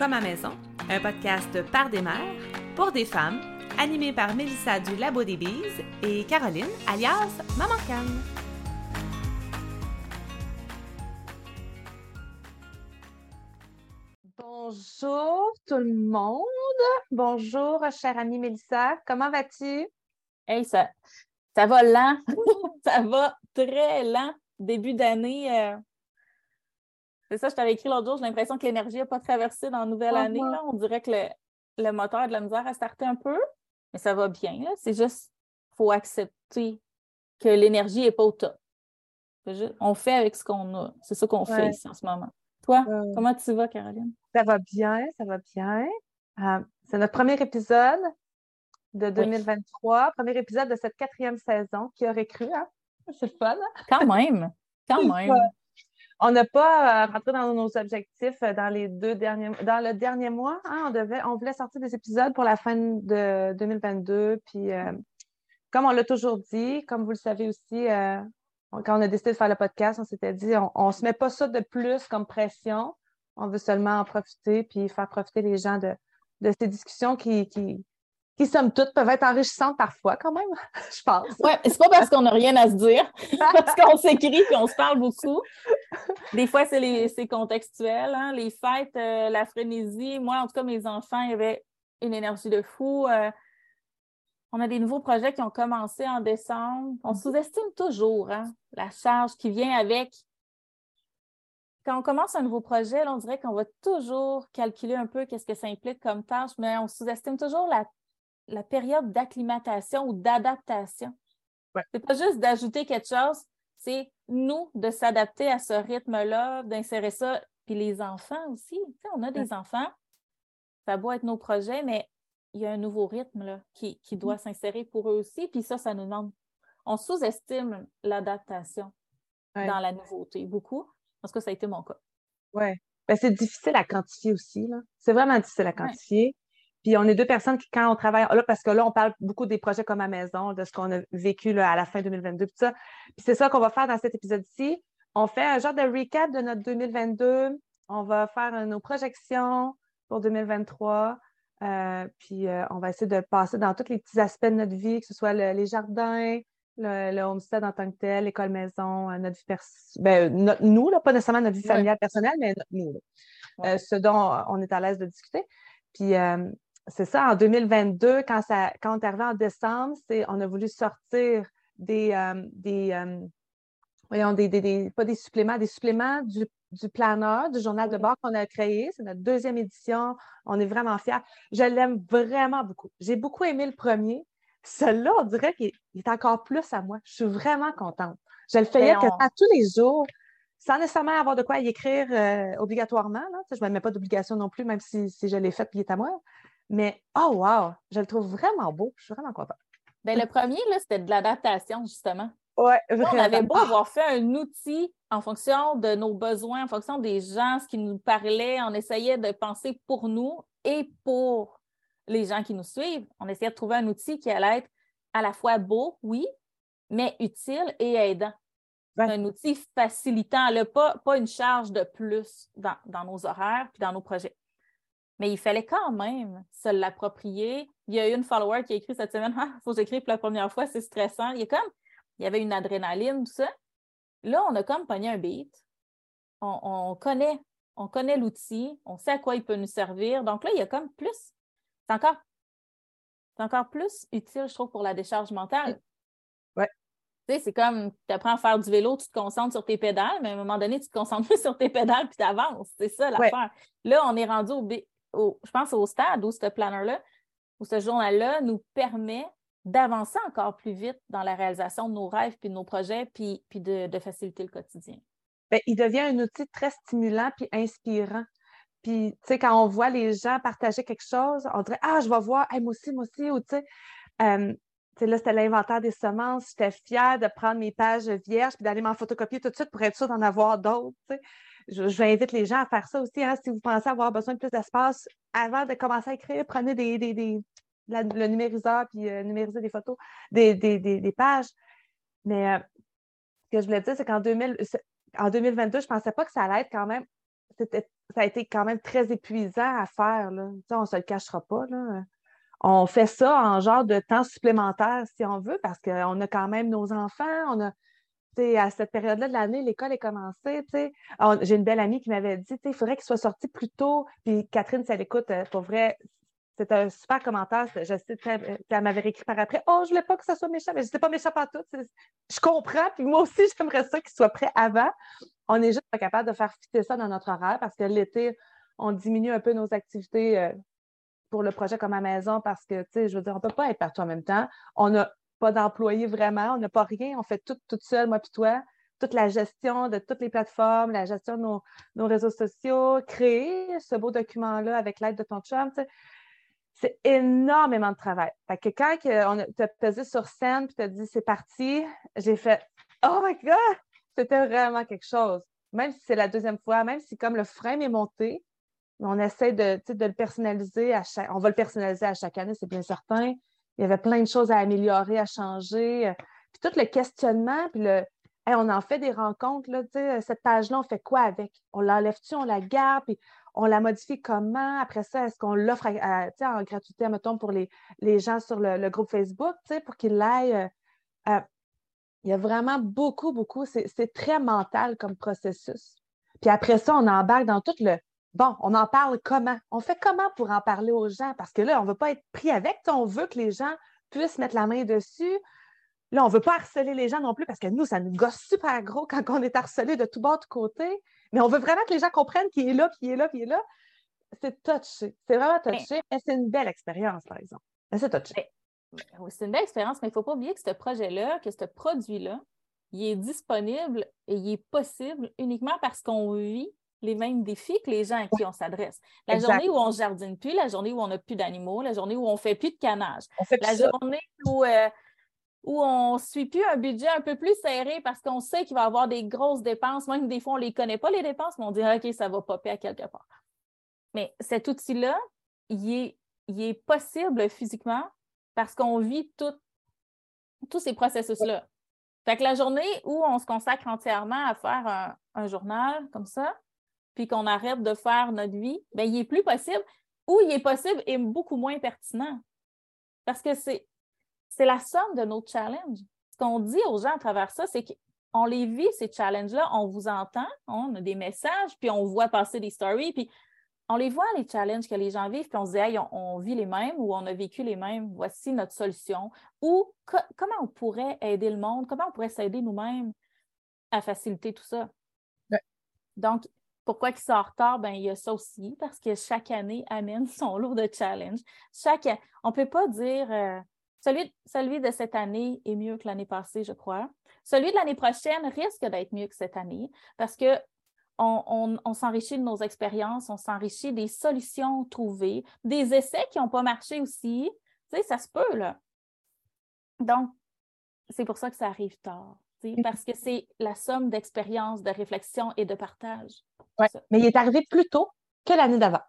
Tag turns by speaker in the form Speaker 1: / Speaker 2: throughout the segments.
Speaker 1: Comme à maison, un podcast par des mères, pour des femmes, animé par Mélissa du Labo des Bises et Caroline, alias Maman Canne. Bonjour tout le monde. Bonjour, chère amie Mélissa. Comment vas-tu?
Speaker 2: Hey, ça, ça va lent. ça va très lent. Début d'année. euh, C'est ça, je t'avais écrit l'autre jour. J'ai l'impression que l'énergie n'a pas traversé dans la nouvelle année. Là. On dirait que le, le moteur a de la misère à starter un peu, mais ça va bien. C'est juste, il faut accepter que l'énergie n'est pas au top. Juste- on fait avec ce qu'on a. C'est ça qu'on
Speaker 1: Ouais.
Speaker 2: fait ici en ce moment. Toi, comment tu vas, Caroline?
Speaker 1: Ça va bien, ça va bien. Euh, c'est notre premier épisode de 2023, premier épisode de cette quatrième saison. Qui aurait cru, hein? C'est le fun. hein?
Speaker 2: Quand même. Quand même.
Speaker 1: On n'a pas euh, rentré dans nos objectifs euh, dans les deux derniers dans le dernier mois. hein, on devait, on voulait sortir des épisodes pour la fin de 2022. Puis euh, comme on l'a toujours dit, comme vous le savez aussi, quand on a décidé de faire le podcast, on s'était dit on ne se met pas ça de plus comme pression. On veut seulement en profiter puis faire profiter les gens de, de ces discussions qui, qui, qui, somme toute, peuvent être enrichissantes parfois quand même, je pense.
Speaker 2: Ouais, c'est pas parce qu'on n'a rien à se dire, parce qu'on s'écrit et on se parle beaucoup. Des fois, c'est les- c'est contextuel. hein. Les fêtes, euh, la frénésie. Moi, en tout cas, mes enfants, il y avait une énergie de fou. Euh, on a des nouveaux projets qui ont commencé en décembre. On sous-estime toujours hein, la charge qui vient avec. Quand on commence un nouveau projet, là, on dirait qu'on va toujours calculer un peu qu'est-ce que ça implique comme tâche, mais on sous-estime toujours la, la période d'acclimatation ou d'adaptation.
Speaker 1: Ouais.
Speaker 2: C'est pas juste d'ajouter quelque chose, c'est nous de s'adapter à ce rythme-là, d'insérer ça. Puis les enfants aussi. Tu sais, on a des enfants, ça doit être nos projets, mais il y a un nouveau rythme là, qui, qui doit s'insérer pour eux aussi. Puis ça, ça nous demande. On sous-estime l'adaptation
Speaker 1: Ouais.
Speaker 2: dans la nouveauté, beaucoup. Parce que ça a été mon cas.
Speaker 1: Oui. Ben, c'est difficile à quantifier aussi. Là. C'est vraiment difficile à quantifier. Puis on est deux personnes qui, quand on travaille, là, parce que là, on parle beaucoup des projets comme à maison, de ce qu'on a vécu là, à la fin 2022, puis ça. Puis c'est ça qu'on va faire dans cet épisode-ci. On fait un genre de recap de notre 2022. On va faire euh, nos projections pour 2023. Euh, puis euh, on va essayer de passer dans tous les petits aspects de notre vie, que ce soit le- les jardins, le, le homestead en tant que tel, l'école maison, notre vie ben, notre- nous, là, pas nécessairement notre vie
Speaker 2: Ouais.
Speaker 1: familiale personnelle, mais notre- nous.
Speaker 2: Ouais.
Speaker 1: Euh, ce dont on est à l'aise de discuter. Puis c'est ça, en 2022, quand, ça, quand on est arrivé en décembre, c'est, on a voulu sortir des, euh, des, euh, voyons, des, des- des- pas des suppléments, des suppléments du, du planeur, du journal de bord qu'on a créé. C'est notre deuxième édition. On est vraiment fiers. Je l'aime vraiment beaucoup. J'ai beaucoup aimé le premier. Celui-là, on dirait qu'il il est encore plus à moi. Je suis vraiment contente. Je le fais
Speaker 2: Ben, on-
Speaker 1: quasiment tous les jours, sans nécessairement avoir de quoi y écrire euh, obligatoirement. Là. Je ne me mets pas d'obligation non plus, même si, si je l'ai fait et il est à moi. Mais, oh wow, je le trouve vraiment beau. Je suis vraiment contente.
Speaker 2: Ben, le premier, là, c'était de l'adaptation, justement.
Speaker 1: Ouais,
Speaker 2: Nous, On avait beau avoir fait un outil en fonction de nos besoins, en fonction des gens, ce qui nous parlait. On essayait de penser pour nous et pour les gens qui nous suivent. On essayait de trouver un outil qui allait être à la fois beau, oui, mais utile et aidant.
Speaker 1: Ouais.
Speaker 2: Un outil facilitant, là, pas, pas une charge de plus dans, dans nos horaires puis dans nos projets. Mais il fallait quand même se l'approprier. Il y a eu une follower qui a écrit cette semaine Ah, faut que j'écrive pour la première fois, c'est stressant. Il y a comme il y avait une adrénaline, tout ça. Là, on a comme pogné un beat. On, on connaît, on connaît l'outil, on sait à quoi il peut nous servir. Donc là, il y a comme plus. C'est encore, c'est encore plus utile, je trouve, pour la décharge mentale.
Speaker 1: Ouais.
Speaker 2: Tu sais, c'est comme tu apprends à faire du vélo, tu te concentres sur tes pédales, mais à un moment donné, tu te concentres plus sur tes pédales puis tu avances. C'est ça l'affaire. Là, on est rendu au, je pense au stade où ce planner-là, où ce journal-là nous permet d'avancer encore plus vite dans la réalisation de nos rêves puis de nos projets, puis, de, faciliter le quotidien.
Speaker 1: ben, il devient un outil très stimulant puis inspirant. Puis, tu sais, quand on voit les gens partager quelque chose, on dirait Ah, je vais voir, moi aussi, moi aussi, ou tu sais, euh, tu sais, là, c'était l'inventaire des semences. J'étais fière de prendre mes pages vierges puis d'aller m'en photocopier tout de suite pour être sûre d'en avoir d'autres. Je, inviter les gens à faire ça aussi. hein, si vous pensez avoir besoin de plus d'espace, avant de commencer à écrire, prenez le numériseur puis euh, numériser des photos, des, pages. Mais euh, ce que je voulais dire, c'est qu'en 2000 c'est- en 2022, je ne pensais pas que ça allait être quand même ça a été quand même très épuisant à faire. Là. on ne se le cachera pas. On fait ça en genre de temps supplémentaire, si on veut, parce qu'on a quand même nos enfants, à cette période-là de l'année, l'école est commencée. J'ai une belle amie qui m'avait dit il faudrait qu'il soit sorti plus tôt. Puis Catherine, si elle écoute, euh, pour vrai, c'est un super commentaire. Je sais, elle m'avait écrit par après Oh, je ne voulais pas que ça soit méchant, mais je n'étais pas méchant pas tout. Je comprends. Puis moi aussi, j'aimerais ça qu'il soit prêt avant. On n'est juste pas capable de faire fitter ça dans notre horaire parce que l'été, on diminue un peu nos activités euh, pour le projet comme à maison parce que, je veux dire, on ne peut pas être partout en même temps. On a pas d'employés vraiment, on n'a pas rien, on fait tout toute seule, moi puis toi, toute la gestion de toutes les plateformes, la gestion de nos, réseaux sociaux, créer ce beau document-là avec l'aide de ton chum, c'est énormément de travail. Fait que quand on t'a pesé sur scène et t'as dit c'est parti, j'ai fait Oh my God! C'était vraiment quelque chose. Même si c'est la deuxième fois, même si comme le frame est monté, on essaie de, de le personnaliser à chaque. On va le personnaliser à chaque année, c'est bien certain il y avait plein de choses à améliorer, à changer. Euh, puis tout le questionnement, puis le on en fait des rencontres, là, cette page-là, on fait quoi avec? On l'enlève-tu, on la garde, puis on la modifie comment? Après ça, est-ce qu'on l'offre en gratuité, mettons, pour les, les gens sur le, groupe Facebook, pour qu'ils l'aillent? Euh, il y a vraiment beaucoup, beaucoup, c'est très mental comme processus. Puis après ça, on embarque dans tout le Bon, on en parle comment? On fait comment pour en parler aux gens? Parce que là, on ne veut pas être pris avec. On veut que les gens puissent mettre la main dessus. Là, on ne veut pas harceler les gens non plus parce que nous, ça nous gosse super gros quand on est harcelé de tout bord, de côté. Mais on veut vraiment que les gens comprennent qu'il est là, qu'il est là, qu'il est là. C'est touché. C'est vraiment touché. Mais c'est une belle expérience, par exemple. Mais c'est touché.
Speaker 2: c'est une belle expérience, mais il ne faut pas oublier que ce projet-là, que ce produit-là, il est disponible et il est possible uniquement parce qu'on vit les mêmes défis que les gens à qui on s'adresse. La journée où on ne jardine plus, la journée où on n'a plus d'animaux, la journée où on ne fait plus de canage, la journée où, euh, où on ne suit plus un budget un peu plus serré parce qu'on sait qu'il va y avoir des grosses dépenses, même des fois on ne les connaît pas, les dépenses, mais on dit OK, ça va popper à quelque part. Mais cet outil-là, il est, il est possible physiquement parce qu'on vit tous ces processus-là. Fait que la journée où on se consacre entièrement à faire un journal comme ça, puis qu'on arrête de faire notre vie, bien, il est plus possible ou il est possible et beaucoup moins pertinent. Parce que c'est, c'est la somme de nos challenges. Ce qu'on dit aux gens à travers ça, c'est qu'on les vit, ces challenges-là, on vous entend, on a des messages, puis on voit passer des stories, puis on les voit, les challenges que les gens vivent, puis on se dit, hey, on, vit les mêmes ou on a vécu les mêmes, voici notre solution. Ou comment on pourrait aider le monde, comment on pourrait s'aider nous-mêmes à faciliter tout ça? Donc, pourquoi il sont en retard? Ben, il y a ça aussi, parce que chaque année amène son lot de challenges. Chaque, on ne peut pas dire euh, celui, de cette année est mieux que l'année passée, je crois. Celui de l'année prochaine risque d'être mieux que cette année parce que on, s'enrichit de nos expériences, on s'enrichit des solutions trouvées, des essais qui n'ont pas marché aussi. Tu sais, ça se peut, là. Donc, c'est pour ça que ça arrive tard. Parce que c'est la somme d'expériences, de réflexion et de partage.
Speaker 1: Mais il est arrivé plus tôt que l'année d'avant.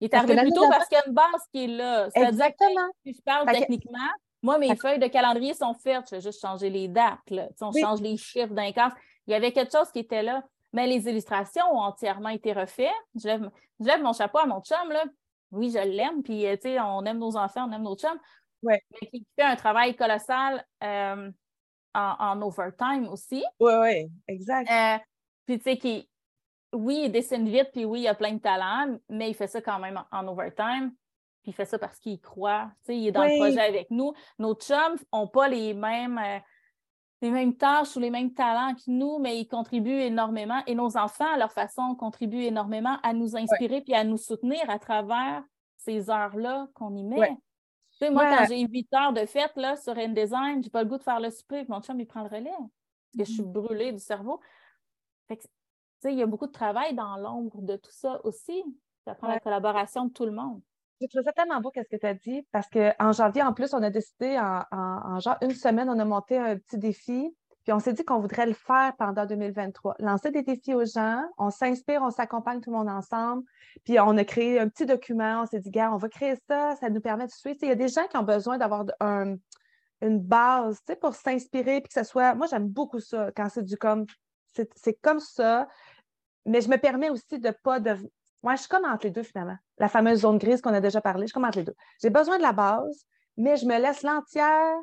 Speaker 2: Il est arrivé plus tôt parce qu'il y a une base qui est là. Exactement. si je parle techniquement, moi, mes feuilles de calendrier sont faites. Je vais juste changer les dates. Là. on change les chiffres d'un cas. Il y avait quelque chose qui était là. Mais les illustrations ont entièrement été refaites. Je lève, mon chapeau à mon chum. Là. Oui, je l'aime. Puis, euh, tu sais, on aime nos enfants, on aime nos chums.
Speaker 1: Ouais.
Speaker 2: Mais qui fait un travail colossal euh, en, overtime aussi.
Speaker 1: Oui, oui, exact.
Speaker 2: Euh, puis, tu sais, qui, oui, il dessine vite, puis oui, il a plein de talent, mais il fait ça quand même en, overtime. Puis il fait ça parce qu'il croit. il est dans le projet avec nous. Nos chums n'ont pas les mêmes, euh, les mêmes tâches ou les mêmes talents que nous, mais ils contribuent énormément. Et nos enfants, à leur façon, contribuent énormément à nous inspirer puis à nous soutenir à travers ces heures-là qu'on y met. Moi, quand j'ai huit heures de fête là, sur InDesign, j'ai pas le goût de faire le souper, mon chum, il prend le relais. Parce que je suis mm-hmm. brûlée du cerveau. Fait il y a beaucoup de travail dans l'ombre de tout ça aussi. Ça prend la collaboration de tout le monde.
Speaker 1: Je trouve ça tellement beau qu'est-ce que tu as dit, parce qu'en janvier, en plus, on a décidé, en, genre une semaine, on a monté un petit défi, puis on s'est dit qu'on voudrait le faire pendant 2023. Lancer des défis aux gens, on s'inspire, on s'accompagne tout le monde ensemble, puis on a créé un petit document, on s'est dit, gars, on va créer ça, ça nous permet de suivre. Il y a des gens qui ont besoin d'avoir une base pour s'inspirer, puis que ce soit. Moi, j'aime beaucoup ça quand c'est du comme c'est comme ça. mais je me permets aussi de pas de. Moi, je suis comme entre les deux finalement. La fameuse zone grise qu'on a déjà parlé, je suis comme entre les deux. J'ai besoin de la base, mais je me laisse l'entière.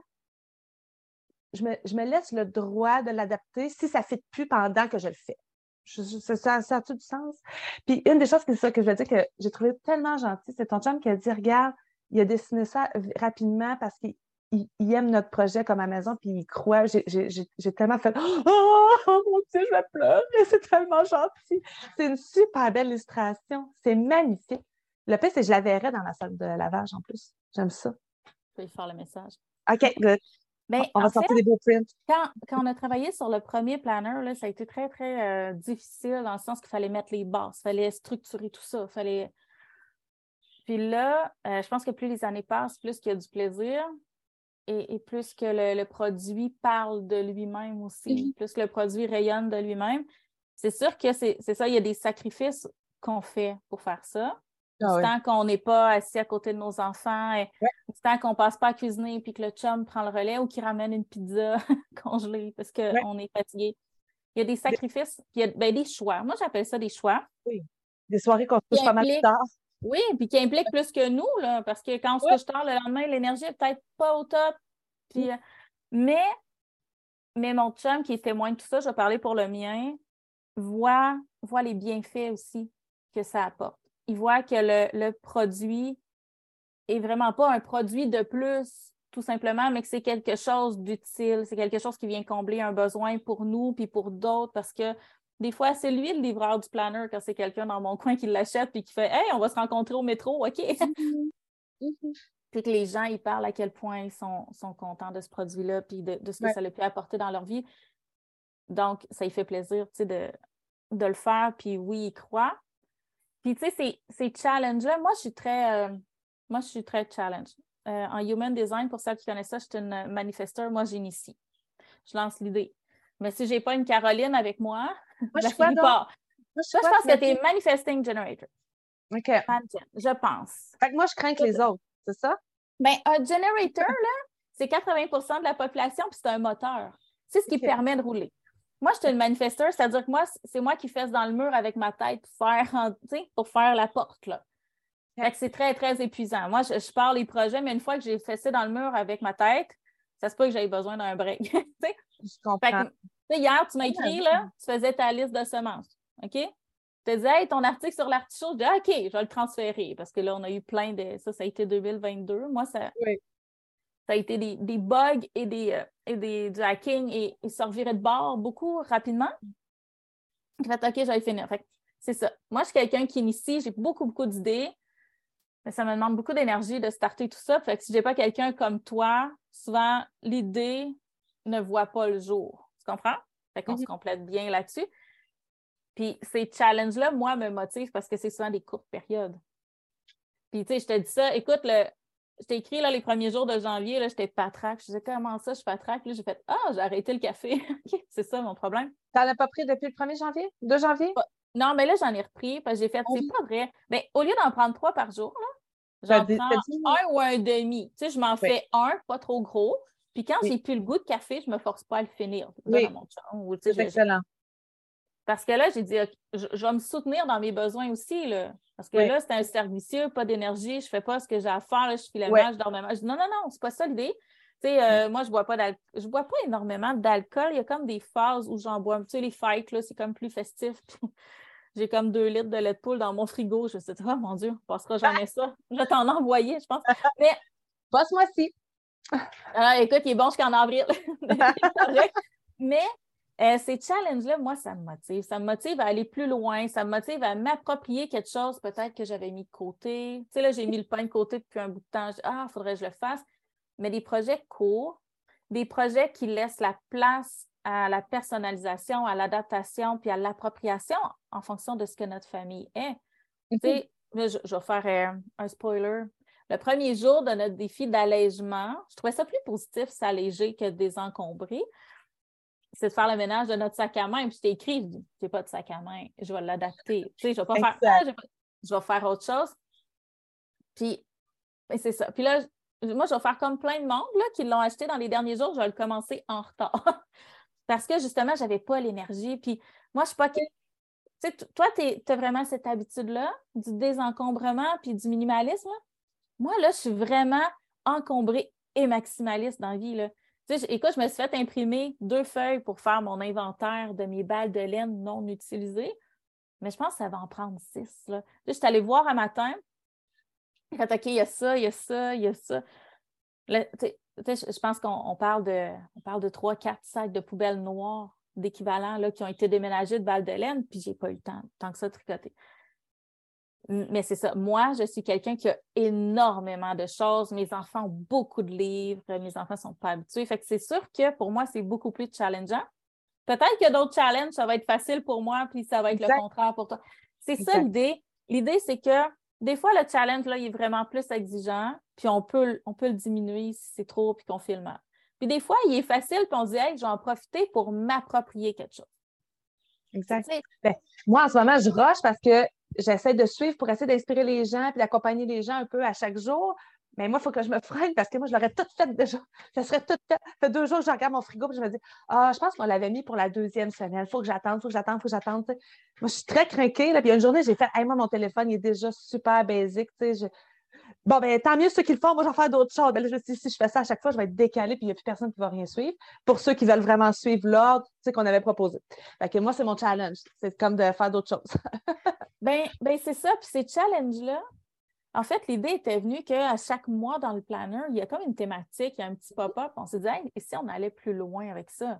Speaker 1: Je me, je me, laisse le droit de l'adapter si ça ne fait plus pendant que je le fais. ça, ça, a tout du sens? Puis une des choses que, ça, que je veux dire que j'ai trouvé tellement gentil, c'est ton chum qui a dit Regarde, il a dessiné ça rapidement parce qu'il il, aime notre projet comme à maison, puis il croit. J'ai tellement fait Oh mon Dieu, je vais pleurer, c'est tellement gentil. C'est une super belle illustration. C'est magnifique. Le pire, c'est que je la verrais dans la salle de lavage en plus. J'aime ça.
Speaker 2: Je vais faire le message.
Speaker 1: OK, good.
Speaker 2: Ben, on va sortir des beaux prints. Quand, quand, on a travaillé sur le premier planner, là, ça a été très, très euh, difficile dans le sens qu'il fallait mettre les bases, il fallait structurer tout ça, fallait. Puis là, euh, je pense que plus les années passent, plus il y a du plaisir et, plus que le, produit parle de lui-même aussi, plus que le produit rayonne de lui-même. C'est sûr que c'est ça, il y a des sacrifices qu'on fait pour faire ça. Ah tant qu'on n'est pas assis à côté de nos enfants, et tant qu'on ne passe pas à cuisiner puis que le chum prend le relais ou qu'il ramène une pizza congelée parce qu'on est fatigué. Il y a des sacrifices, il y a ben, des choix. Moi, j'appelle ça des choix.
Speaker 1: Oui. Des soirées qu'on se couche pas mal tard.
Speaker 2: Oui, puis qui implique plus que nous, là, parce que quand on se couche tard le lendemain, l'énergie n'est peut-être pas au top. Puis, euh, mais, mais mon chum, qui est témoin de tout ça, je vais parler pour le mien, voit, voit les bienfaits aussi que ça apporte. Il voit que le, le produit est vraiment pas un produit de plus, tout simplement, mais que c'est quelque chose d'utile, c'est quelque chose qui vient combler un besoin pour nous puis pour d'autres, parce que des fois, c'est lui le livreur du planner quand c'est quelqu'un dans mon coin qui l'achète puis qui fait Hey, on va se rencontrer au métro, OK. Mm-hmm. Mm-hmm. Puis que les gens, ils parlent à quel point ils sont, contents de ce produit-là puis de, ce que ça a pu apporter dans leur vie. Donc, ça y fait plaisir, de, de le faire. Puis oui, ils croient. Puis, tu sais, ces, challenges-là, moi, je suis très, euh, moi, je suis très challenge. Euh, en human design, pour ceux qui connaissent ça, je suis une manifesteur. Moi, j'initie. Je lance l'idée. Mais si je n'ai pas une Caroline avec moi, moi, je, pas. Moi, je, pense que tu es manifesting generator.
Speaker 1: OK.
Speaker 2: Je pense.
Speaker 1: Fait que moi, je crains que les autres, c'est ça?
Speaker 2: Bien, un generator, là, c'est 80% de la population, puis c'est un moteur. C'est ce qui permet de rouler. Moi, je suis une manifesteur, c'est-à-dire que moi, c'est moi qui fesse dans le mur avec ma tête pour faire, pour faire la porte. Là. Fait que c'est très, très épuisant. Moi, je, parle les projets, mais une fois que j'ai fessé dans le mur avec ma tête, ça se peut que j'aie besoin d'un break.
Speaker 1: je comprends
Speaker 2: hier, tu m'as écrit, là, tu faisais ta liste de semences. OK? Tu te disais, hey, ton article sur l'artichaut, je dis, OK, je vais le transférer parce que là, on a eu plein de. Ça, ça a été 2022. Moi, ça, ça a été des, bugs et, des, euh, et des, du hacking et, ça revirait de bord beaucoup rapidement. J'ai fait, OK, j'allais finir. c'est ça. Moi, je suis quelqu'un qui initie, j'ai beaucoup, beaucoup d'idées, mais ça me demande beaucoup d'énergie de starter tout ça. Fait que si je n'ai pas quelqu'un comme toi, souvent, l'idée ne voit pas le jour. Tu comprends? Fait qu'on se mhm. complète bien là-dessus. Puis ces challenges-là, moi, me motivent parce que c'est souvent des courtes périodes. Puis, tu sais, je te dis ça, écoute, le, je t'ai écrit là, les premiers jours de janvier, j'étais patraque. Je disais, comment ça, je suis patraque? Là, j'ai fait, ah, j'ai arrêté le café. c'est ça mon problème.
Speaker 1: Tu n'en as pas pris depuis le 1er janvier? 2 janvier?
Speaker 2: Non, mais là, j'en ai repris parce que j'ai fait, c'est pas vrai. Mais au lieu d'en prendre trois par jour, j'en prends un ou un demi. Tu sais, je m'en fais un, pas trop gros. Puis quand j'ai plus le goût de café, je ne me force pas à le finir.
Speaker 1: Oui. c'est excellent.
Speaker 2: Parce que là, j'ai dit, je, vais me soutenir dans mes besoins aussi. Là. Parce que là, c'est un servicieux, pas d'énergie, je ne fais pas ce que j'ai à faire, je file le ouais. je dors même. Je dis, non, non, non, c'est pas ça l'idée. Tu sais, euh, moi, je bois pas je bois pas énormément d'alcool. Il y a comme des phases où j'en bois. Tu sais, les fights, là, c'est comme plus festif. J'ai comme deux litres de lait de poule dans mon frigo. Je me suis dit, oh mon Dieu, on passera jamais ça. Je vais t'en envoyer, je pense. Mais.
Speaker 1: Passe-moi-ci.
Speaker 2: Ah, écoute, il est bon jusqu'en avril. Mais euh, ces challenges-là, moi, ça me motive. Ça me motive à aller plus loin. Ça me motive à m'approprier quelque chose peut-être que j'avais mis de côté. Tu sais, là, j'ai mis le pain de côté depuis un bout de temps. ah, il faudrait que je le fasse. Mais des projets courts, des projets qui laissent la place à la personnalisation, à l'adaptation, puis à l'appropriation en fonction de ce que notre famille est. Tu sais, je, je, vais faire euh, un spoiler le premier jour de notre défi d'allègement, je trouvais ça plus positif, s'alléger que désencombrer. C'est de faire le ménage de notre sac à main. Puis je t'ai écrit, je pas de sac à main, je vais l'adapter. Tu sais, je vais pas faire ça, je vais, faire autre chose. Puis, c'est ça. Puis là, moi, je vais faire comme plein de monde là, qui l'ont acheté dans les derniers jours, je vais le commencer en retard. Parce que justement, je n'avais pas l'énergie. Puis moi, je suis pas. Tu toi, tu as vraiment cette habitude-là du désencombrement puis du minimalisme. Moi, là, je suis vraiment encombrée et maximaliste dans la vie. Là. Écoute, je me suis fait imprimer deux feuilles pour faire mon inventaire de mes balles de laine non utilisées, mais je pense que ça va en prendre six. Je suis allée voir un matin, OK, il y a ça, il y a ça, il y a ça. je pense qu'on parle de trois, quatre sacs de poubelles noires d'équivalent qui ont été déménagés de balles de laine, puis j'ai pas eu le temps, tant que ça, de tricoter. Mais c'est ça. Moi, je suis quelqu'un qui a énormément de choses. Mes enfants ont beaucoup de livres. Mes enfants ne sont pas habitués. Fait que c'est sûr que pour moi, c'est beaucoup plus challengeant. Peut-être a d'autres challenges, ça va être facile pour moi, puis ça va être le contraire pour toi. C'est ça l'idée. L'idée, c'est que des fois, le challenge, là, il est vraiment plus exigeant, puis on peut, on peut le diminuer si c'est trop, puis qu'on filme. Puis des fois, il est facile, puis on se dit, hey, je vais en profiter pour m'approprier quelque chose.
Speaker 1: Exact. Ben, moi, en ce moment, je rush parce que j'essaie de suivre pour essayer d'inspirer les gens puis d'accompagner les gens un peu à chaque jour. Mais moi, il faut que je me freine parce que moi, je l'aurais tout fait déjà. Ça serait tout fait. Ça fait deux jours que je regarde mon frigo et je me dis Ah, je pense qu'on l'avait mis pour la deuxième semaine. Il faut que j'attende, il faut que j'attende, il faut que j'attende. Moi, je suis très craquée. Là. Puis une journée, j'ai fait hey, moi, mon téléphone, il est déjà super basique. Bon, ben tant mieux ceux qui le font. Moi, je vais faire d'autres choses. Ben, là, je me dit, si je fais ça à chaque fois, je vais être décalée puis il n'y a plus personne qui va rien suivre. Pour ceux qui veulent vraiment suivre l'ordre qu'on avait proposé. Fait que moi, c'est mon challenge. C'est comme de faire d'autres choses.
Speaker 2: ben, ben c'est ça. Puis ces challenges-là, en fait, l'idée était venue qu'à chaque mois dans le planner, il y a comme une thématique, il y a un petit pop-up. On s'est dit, et si on allait plus loin avec ça?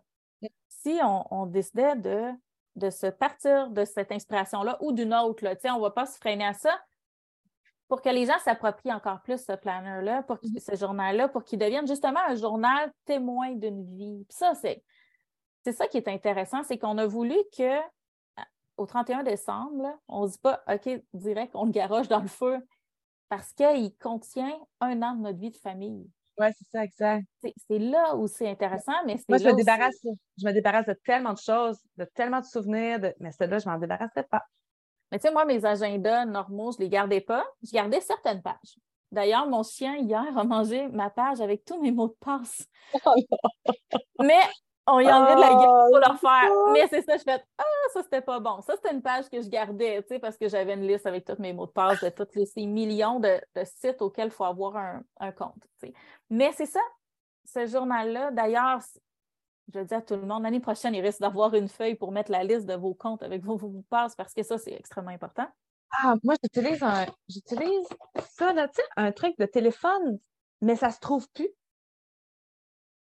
Speaker 2: Si on, décidait de, de se partir de cette inspiration-là ou d'une autre, là, on ne va pas se freiner à ça pour que les gens s'approprient encore plus ce planner-là, pour ce journal-là, pour qu'il devienne justement un journal témoin d'une vie. Puis ça, c'est, c'est ça qui est intéressant, c'est qu'on a voulu que au 31 décembre, on ne dit pas OK, direct, on le garoche dans le feu parce qu'il contient un an de notre vie de famille.
Speaker 1: Oui, c'est ça, exact.
Speaker 2: C'est là où c'est intéressant, mais c'est.
Speaker 1: Moi, je me, débarrasse, je me débarrasse de tellement de choses, de tellement de souvenirs, de... mais celle-là, je m'en débarrasserai pas.
Speaker 2: Mais tu sais, moi, mes agendas normaux, je ne les gardais pas. Je gardais certaines pages. D'ailleurs, mon chien, hier, a mangé ma page avec tous mes mots de passe. mais on y enlevait de la gueule pour le faire. Mais c'est ça, je fais Ah, ça, c'était pas bon. Ça, c'était une page que je gardais, tu sais, parce que j'avais une liste avec tous mes mots de passe de tous ces millions de, sites auxquels il faut avoir un, compte. Mais c'est ça, ce journal-là. D'ailleurs, je dis à tout le monde, l'année prochaine, il risque d'avoir une feuille pour mettre la liste de vos comptes avec vos mots de passe parce que ça, c'est extrêmement important.
Speaker 1: Ah, moi, j'utilise un, j'utilise ça, là, tu sais, un truc de téléphone, mais ça se trouve plus.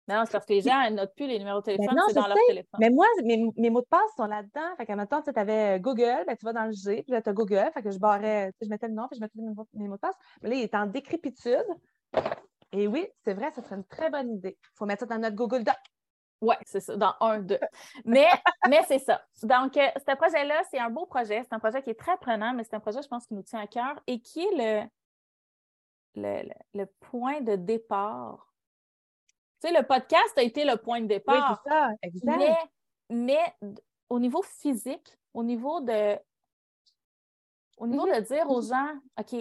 Speaker 2: Non, c'est parce que les gens notent plus les numéros de ben téléphone, c'est dans leur téléphone.
Speaker 1: Mais moi, mes, mots de passe sont là-dedans. Fait qu'à maintenant, tu avais euh, Google, ben, tu vas dans le G, puis là, tu as Google. Fait que je barrais, je mettais le nom, puis je mettais mes, mots de passe. Mais là, il est en décrépitude. Et oui, c'est vrai, ce serait une très bonne idée. Il faut mettre ça dans notre Google Doc.
Speaker 2: Oui, c'est ça, dans un, deux. Mais, mais c'est ça. Donc, euh, ce projet-là, c'est un beau projet. C'est un projet qui est très prenant, mais c'est un projet, je pense, qui nous tient à cœur et qui est le, le point de départ tu sais, le podcast a été le point de départ.
Speaker 1: Oui, c'est ça, exact.
Speaker 2: Mais, au niveau physique, au niveau de au niveau mhm. de dire aux gens, OK,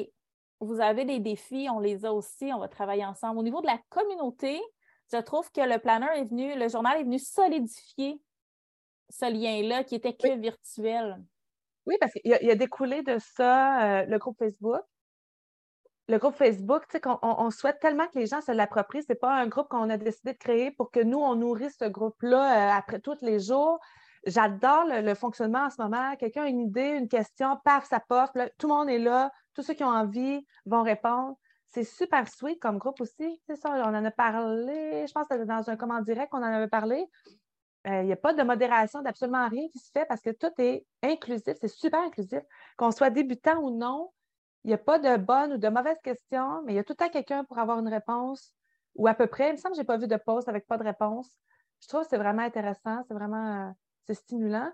Speaker 2: vous avez des défis, on les a aussi, on va travailler ensemble. Au niveau de la communauté, je trouve que le planner est venu, le journal est venu solidifier ce lien-là qui était que virtuel.
Speaker 1: Oui, parce qu'il a, a, découlé de ça euh, le groupe Facebook le groupe Facebook, on, on, souhaite tellement que les gens se l'approprient. Ce n'est pas un groupe qu'on a décidé de créer pour que nous, on nourrisse ce groupe-là euh, après tous les jours. J'adore le, fonctionnement en ce moment. Quelqu'un a une idée, une question, paf, ça pop. tout le monde est là. Tous ceux qui ont envie vont répondre. C'est super sweet comme groupe aussi. C'est ça, on en a parlé. Je pense que dans un comment direct qu'on en avait parlé. Euh, il n'y a pas de modération d'absolument rien qui se fait parce que tout est inclusif. C'est super inclusif. Qu'on soit débutant ou non, il n'y a pas de bonne ou de mauvaise question, mais il y a tout le temps quelqu'un pour avoir une réponse ou à peu près. Il me semble que je n'ai pas vu de poste avec pas de réponse. Je trouve que c'est vraiment intéressant, c'est vraiment euh, stimulant.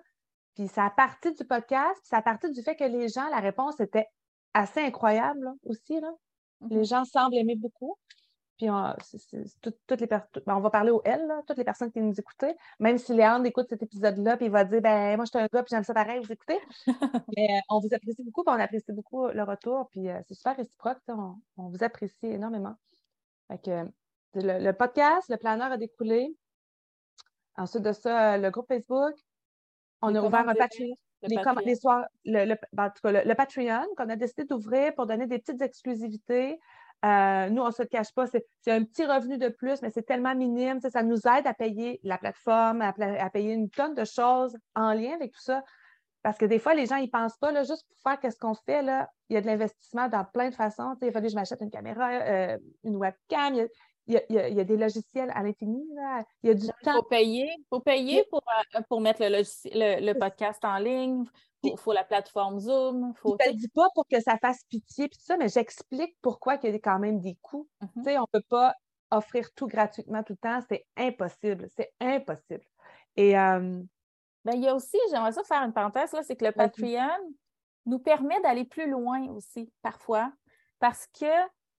Speaker 1: Puis ça a parti du podcast, puis ça a parti du fait que les gens, la réponse était assez incroyable aussi. Là. Les mm-hmm. gens semblent aimer beaucoup. Puis on, toutes les ben, on va parler aux L, toutes les personnes qui nous écoutent. Même si Léandre écoute cet épisode-là, puis il va dire ben moi je suis un gars, puis j'aime ça pareil, vous écoutez. Mais euh, on vous apprécie beaucoup, puis on apprécie beaucoup le retour, puis euh, c'est super réciproque, on, vous apprécie énormément. Fait le, podcast, le planeur a découlé. Ensuite de ça, le groupe Facebook. On a ouvert un Patreon. les, les soirs, le, ben, le, Patreon qu'on a décidé d'ouvrir pour donner des petites exclusivités. Euh, nous, on ne se cache pas, c'est un petit revenu de plus, mais c'est tellement minime. Ça nous aide à payer la plateforme, à, payer une tonne de choses en lien avec tout ça. Parce que des fois, les gens ils pensent pas, là, juste pour faire ce qu'on fait, là, il y a de l'investissement dans plein de façons. il fallu que je m'achète une caméra, euh, une webcam, y, a, des logiciels à l'infini. Il y a du temps.
Speaker 2: Il faut payer, faut payer pour, euh, pour mettre le, le, podcast en ligne. Il faut, la plateforme Zoom.
Speaker 1: je ne dis pas pour que ça fasse pitié, tout ça, mais j'explique pourquoi il y a quand même des coûts. Mm-hmm. On ne peut pas offrir tout gratuitement tout le temps. C'est impossible. C'est impossible. Et euh,
Speaker 2: ben, il y a aussi, j'aimerais ça faire une parenthèse, c'est que le Patreon nous permet d'aller plus loin aussi, parfois, parce que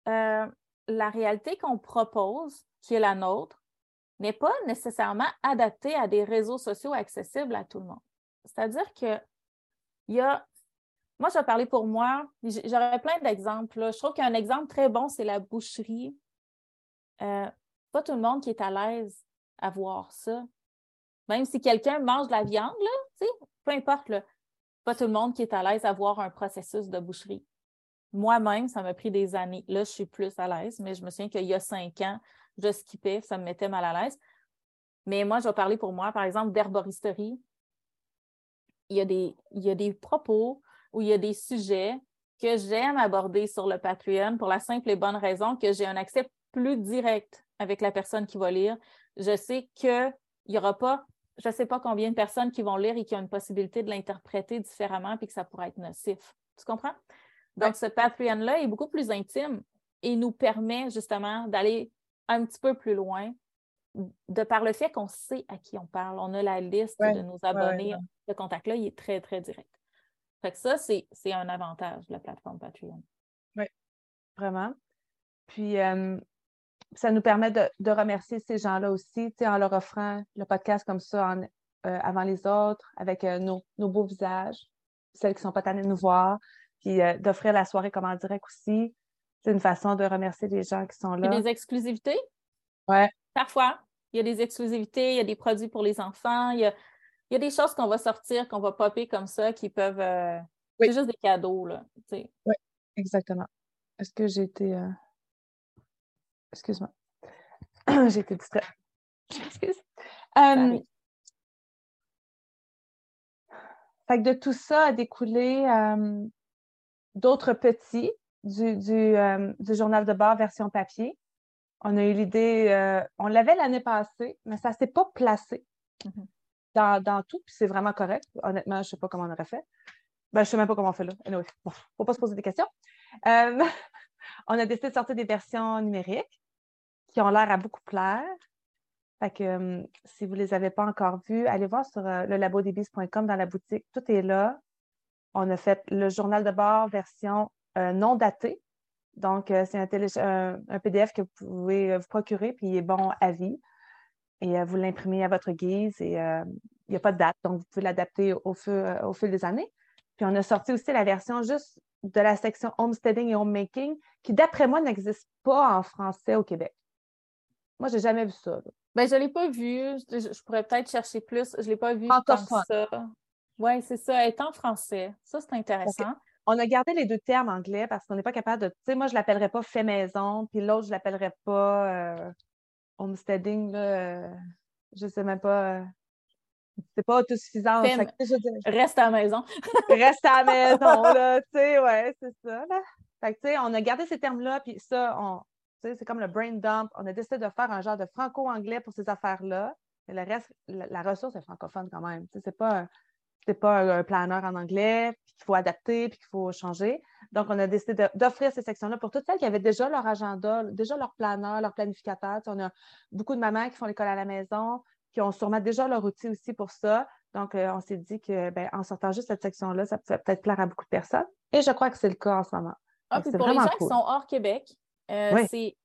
Speaker 2: euh, la réalité qu'on propose, qui est la nôtre, n'est pas nécessairement adaptée à des réseaux sociaux accessibles à tout le monde. C'est-à-dire que il y a. Moi, je vais parler pour moi. J'aurais plein d'exemples. Je trouve qu'un exemple très bon, c'est la boucherie. Euh, pas tout le monde qui est à l'aise à voir ça. Même si quelqu'un mange de la viande, peu importe, pas tout le monde qui est à l'aise à voir un processus de boucherie. Moi-même, ça m'a pris des années. Là, je suis plus à l'aise, mais je me souviens qu'il y a cinq ans, je skippais, ça me mettait mal à l'aise. Mais moi, je vais parler pour moi, par exemple, d'herboristerie. Il y, a des, il y a des propos ou il y a des sujets que j'aime aborder sur le Patreon pour la simple et bonne raison que j'ai un accès plus direct avec la personne qui va lire. Je sais qu'il n'y aura pas, je ne sais pas combien de personnes qui vont lire et qui ont une possibilité de l'interpréter différemment puis que ça pourrait être nocif. Tu comprends? Donc, ce Patreon-là est beaucoup plus intime et nous permet justement d'aller un petit peu plus loin de par le fait qu'on sait à qui on parle. On a la liste de nos abonnés. ce contact-là, il est très, très direct. Fait que ça, c'est un avantage de la plateforme Patreon.
Speaker 1: Oui, vraiment. Puis, euh, ça nous permet de, remercier ces gens-là aussi, en leur offrant le podcast comme ça euh, avant les autres, avec euh, nos, nos, beaux visages, celles qui ne sont pas tannées de nous voir. Puis euh, d'offrir la soirée comme en direct aussi. C'est une façon de remercier les gens qui sont là.
Speaker 2: Il y a des exclusivités?
Speaker 1: Oui.
Speaker 2: Parfois. Il y a des exclusivités, il y a des produits pour les enfants, il y a, des choses qu'on va sortir, qu'on va popper comme ça, qui peuvent. Euh, c'est juste des cadeaux, là. Oui,
Speaker 1: exactement. Est-ce que j'ai été. Euh, excuse-moi. j'ai été distraite. Excuse. Fait que de tout ça a découlé d'autres petits euh, du, journal de bord version papier. On a eu l'idée, euh, on l'avait l'année passée, mais ça ne s'est pas placé mm-hmm. dans, tout, puis c'est vraiment correct. Honnêtement, je ne sais pas comment on aurait fait. Ben, je ne sais même pas comment on fait là. Anyway, bon, il ne faut pas se poser des questions. Euh, on a décidé de sortir des versions numériques qui ont l'air à beaucoup plaire. Fait que si vous ne les avez pas encore vues, allez voir sur le labodebis.com dans la boutique. Tout est là. On a fait le journal de bord version euh, non datée. Donc, euh, c'est un, un, PDF que vous pouvez euh, vous procurer, puis il est bon à vie. Et vous l'imprimez à votre guise et il n'y a pas de date, donc vous pouvez l'adapter au, au fil des années. Puis on a sorti aussi la version juste de la section homesteading et homemaking, qui d'après moi n'existe pas en français au Québec. Moi, je n'ai jamais vu ça.
Speaker 2: Ben, je ne l'ai pas vu. Je, pourrais peut-être chercher plus. Je ne l'ai pas vu tant ça. Oui, c'est ça. Est en français. Ça, c'est intéressant.
Speaker 1: On a gardé les deux termes anglais parce qu'on n'est pas capable de. Tu sais, moi, je ne l'appellerais pas fait maison, puis l'autre, je ne l'appellerais pas euh, homesteading. Là, euh, je ne sais même pas. Euh, c'est pas autosuffisant.
Speaker 2: Reste à la maison.
Speaker 1: Reste à la maison, là. Tu sais, ouais, c'est ça. Là. Fait que, tu sais, on a gardé ces termes-là, puis ça, on, c'est comme le brain dump. On a décidé de faire un genre de franco-anglais pour ces affaires-là. Mais le reste, la, ressource est francophone quand même. C'est pas c'est pas un, planeur en anglais, puis qu'il faut adapter, puis qu'il faut changer. Donc, on a décidé d'offrir ces sections-là pour toutes celles qui avaient déjà leur agenda, déjà leur planeur, leur planificateur. on a beaucoup de mamans qui font l'école à la maison, qui ont sûrement déjà leur outil aussi pour ça. Donc, euh, on s'est dit que ben, en sortant juste cette section-là, ça pouvait peut-être plaire à beaucoup de personnes. Et je crois que c'est le cas en ce moment.
Speaker 2: Ah, pour les gens qui sont hors Québec, euh, c'est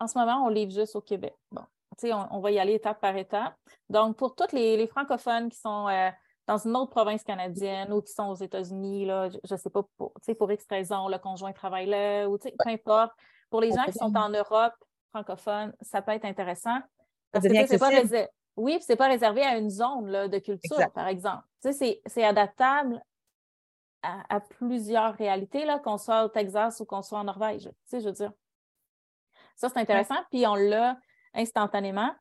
Speaker 2: en ce moment, on livre juste au Québec. Bon, on, on va y aller étape par étape. Donc, pour tous les, francophones qui sont euh, dans une autre province canadienne ou qui sont aux États-Unis, je ne sais pas, pour, pour X raison, le conjoint travaille là, ou peu importe. Pour les gens qui sont en Europe francophone, ça peut être intéressant. Parce que c'est pas, Oui, c'est pas réservé à une zone là, de culture, par exemple. Tu sais, c'est adaptable à, plusieurs réalités, là, qu'on soit au Texas ou qu'on soit en Norvège. Tu sais, je veux dire. Ça, c'est intéressant. Puis on l'a instantanément.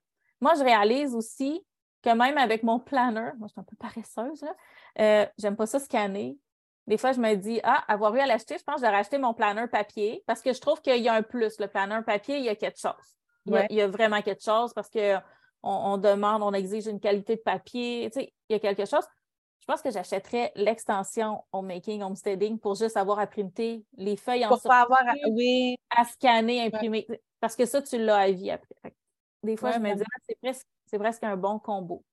Speaker 2: Moi, je réalise aussi que même avec mon planner, moi, je suis un peu paresseuse, là, euh, j'aime pas ça scanner. Des fois, je me dis, ah, avoir eu à l'acheter, je pense que j'aurais acheté mon planner papier parce que je trouve qu'il y a un plus. Le planner papier, il y a quelque chose. Il, y, a, vraiment quelque chose parce qu'on on demande, on exige une qualité de papier. Tu sais, il y a quelque chose. Je pense que j'achèterais l'extension Homemaking, Homesteading pour juste avoir à printer les feuilles
Speaker 1: en pour avoir à,
Speaker 2: à scanner, imprimer. Parce que ça, tu l'as à vie après. Des fois, je me dis, ah, c'est presque, presque un bon combo.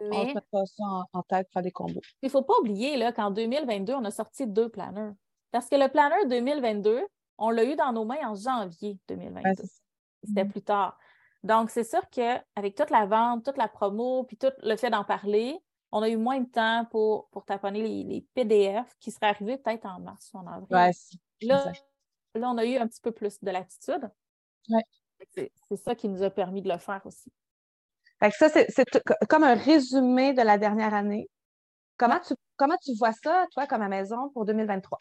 Speaker 1: Mais, on pas ça en, tête pour faire des combos.
Speaker 2: Il ne faut pas oublier qu'en 2022, on a sorti deux planners. Parce que le planner 2022, on l'a eu dans nos mains en janvier 2022. C'était mm. plus tard. Donc, c'est sûr qu'avec toute la vente, toute la promo, puis tout le fait d'en parler, on a eu moins de temps pour, pour taponner les, PDF qui seraient arrivés peut-être en mars ou en avril. là, là, on a eu un petit peu plus de latitude. C'est ça qui nous a permis de le faire aussi.
Speaker 1: Fait ça, c'est comme un résumé de la dernière année. Comment tu, comment tu vois ça, toi, comme à maison pour 2023?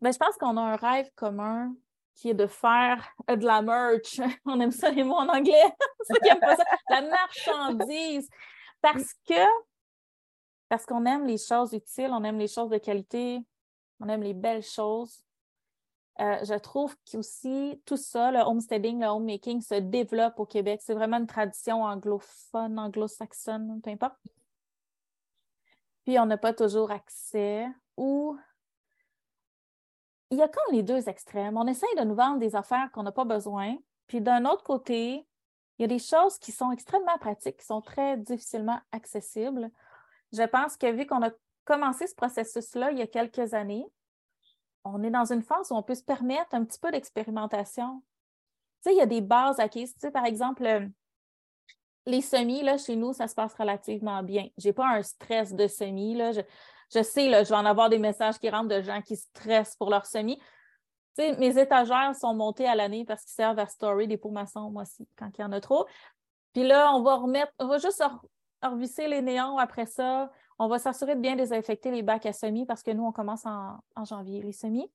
Speaker 2: Bien, je pense qu'on a un rêve commun qui est de faire de la merch. On aime ça les mots en anglais. ceux qui pas ça. La marchandise. Parce que parce qu'on aime les choses utiles, on aime les choses de qualité, on aime les belles choses. Euh, je trouve qu'aussi tout ça, le homesteading, le homemaking se développe au Québec. C'est vraiment une tradition anglophone, anglo-saxonne, peu importe. Puis on n'a pas toujours accès ou il y a comme les deux extrêmes. On essaye de nous vendre des affaires qu'on n'a pas besoin. Puis d'un autre côté, il y a des choses qui sont extrêmement pratiques, qui sont très difficilement accessibles. Je pense que vu qu'on a commencé ce processus-là il y a quelques années, on est dans une phase où on peut se permettre un petit peu d'expérimentation. Tu sais, il y a des bases acquises. Tu sais, par exemple, euh, les semis, là, chez nous, ça se passe relativement bien. Je n'ai pas un stress de semis. Là. Je, sais, là, je vais en avoir des messages qui rentrent de gens qui stressent pour leurs semis. Tu sais, mes étagères sont montées à l'année parce qu'ils servent à story des pots maçons, moi aussi, quand il y en a trop. Puis là, on va remettre, on va juste revisser les néons après ça. On va s'assurer de bien désinfecter les bacs à semis parce que nous, on commence en, janvier, les semis.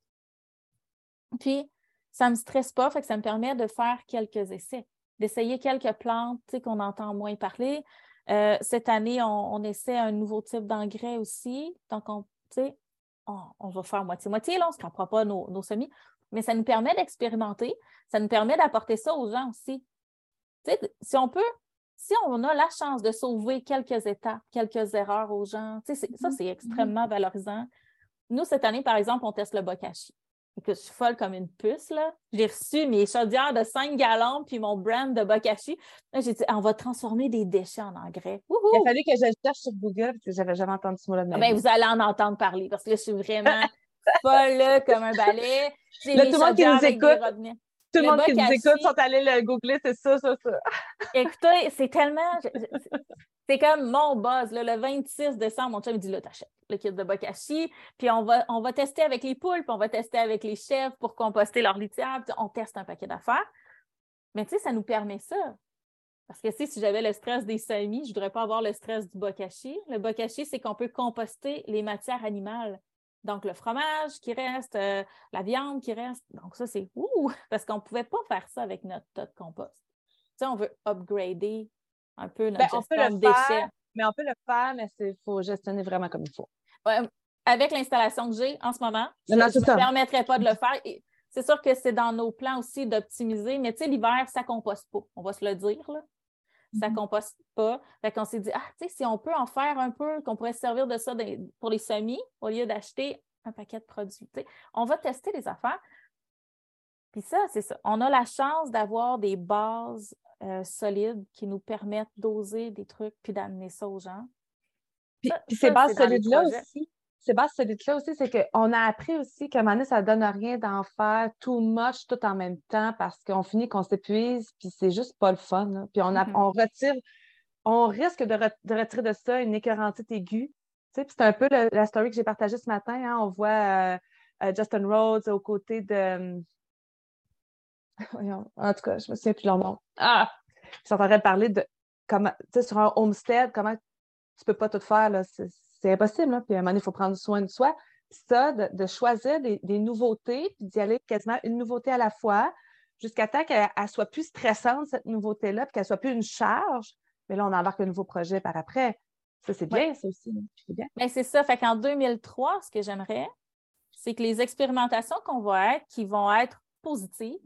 Speaker 2: Puis, ça ne me stresse pas, fait que ça me permet de faire quelques essais, d'essayer quelques plantes qu'on entend moins parler. Euh, cette année, on, essaie un nouveau type d'engrais aussi. Donc, on, on, va faire moitié-moitié, on ne se comprend pas nos, semis, mais ça nous permet d'expérimenter, ça nous permet d'apporter ça aux gens aussi. si on peut si on a la chance de sauver quelques étapes, quelques erreurs aux gens, ça, c'est mm-hmm. extrêmement valorisant. Nous, cette année, par exemple, on teste le bokashi. je suis folle comme une puce, là. J'ai reçu mes chaudières de 5 gallons puis mon brand de bokashi. J'ai dit, on va transformer des déchets en engrais.
Speaker 1: Il a fallu que je le cherche sur Google parce que j'avais jamais entendu ce mot-là
Speaker 2: ah ben, Vous allez en entendre parler parce que je suis vraiment folle comme un balai.
Speaker 1: tout le monde qui nous écoute, tout le, monde qui nous écoute sont allés le googler, c'est ça, ça, ça.
Speaker 2: Écoutez, c'est tellement. C'est comme mon buzz. le 26 décembre, mon chum me dit là, t'achètes le kit de bokashi, puis on va, on va tester avec les poules, puis on va tester avec les chefs pour composter leur litière, puis on teste un paquet d'affaires. Mais tu sais, ça nous permet ça. Parce que si j'avais le stress des semis, je ne voudrais pas avoir le stress du bokashi. Le bokashi, c'est qu'on peut composter les matières animales. Donc, le fromage qui reste, euh, la viande qui reste. Donc, ça, c'est ouh, parce qu'on ne pouvait pas faire ça avec notre tas de compost. Tu sais, on veut upgrader un peu notre gestion de déchets.
Speaker 1: mais on peut le faire, mais il faut gestionner vraiment comme il faut.
Speaker 2: avec l'installation que j'ai en ce moment, je ne me permettrais pas de le faire. C'est sûr que c'est dans nos plans aussi d'optimiser, mais tu sais, l'hiver, ça ne composte pas. On va se le dire. Là ça ne mm-hmm. composte pas. Fait qu'on s'est dit, ah, tu sais, si on peut en faire un peu, qu'on pourrait se servir de ça pour les semis au lieu d'acheter un paquet de produits. On va tester les affaires. Puis ça, c'est ça. On a la chance d'avoir des bases euh, solides qui nous permettent d'oser des trucs puis d'amener ça aux gens.
Speaker 1: Puis, ces bases solides-là aussi, c'est bas celui-là aussi, c'est qu'on a appris aussi qu'à un moment donné, ça ne donne rien d'en faire too much tout en même temps parce qu'on finit qu'on s'épuise, puis c'est juste pas le fun. Puis on, mm-hmm. on retire, on risque de, retirer de ça une écœurantite aiguë. c'est un peu la story que j'ai partagée ce matin. Hein. On voit euh, euh, Justin Rhodes aux côtés de. en tout cas, je me souviens plus leur nom. Ah! Ils sont en train de parler de comment, tu sais, sur un homestead, comment tu peux pas tout faire, là. C'est impossible, là. Puis à un moment donné, il faut prendre soin de soi. ça, de, choisir des, nouveautés, puis d'y aller quasiment une nouveauté à la fois, jusqu'à temps qu'elle soit plus stressante, cette nouveauté-là, puis qu'elle soit plus une charge. Mais là, on embarque un nouveau projet par après. Ça, c'est bien, ça aussi.
Speaker 2: C'est bien. Ben, c'est ça. Fait qu'en 2003, ce que j'aimerais, c'est que les expérimentations qu'on va être, qui vont être positives,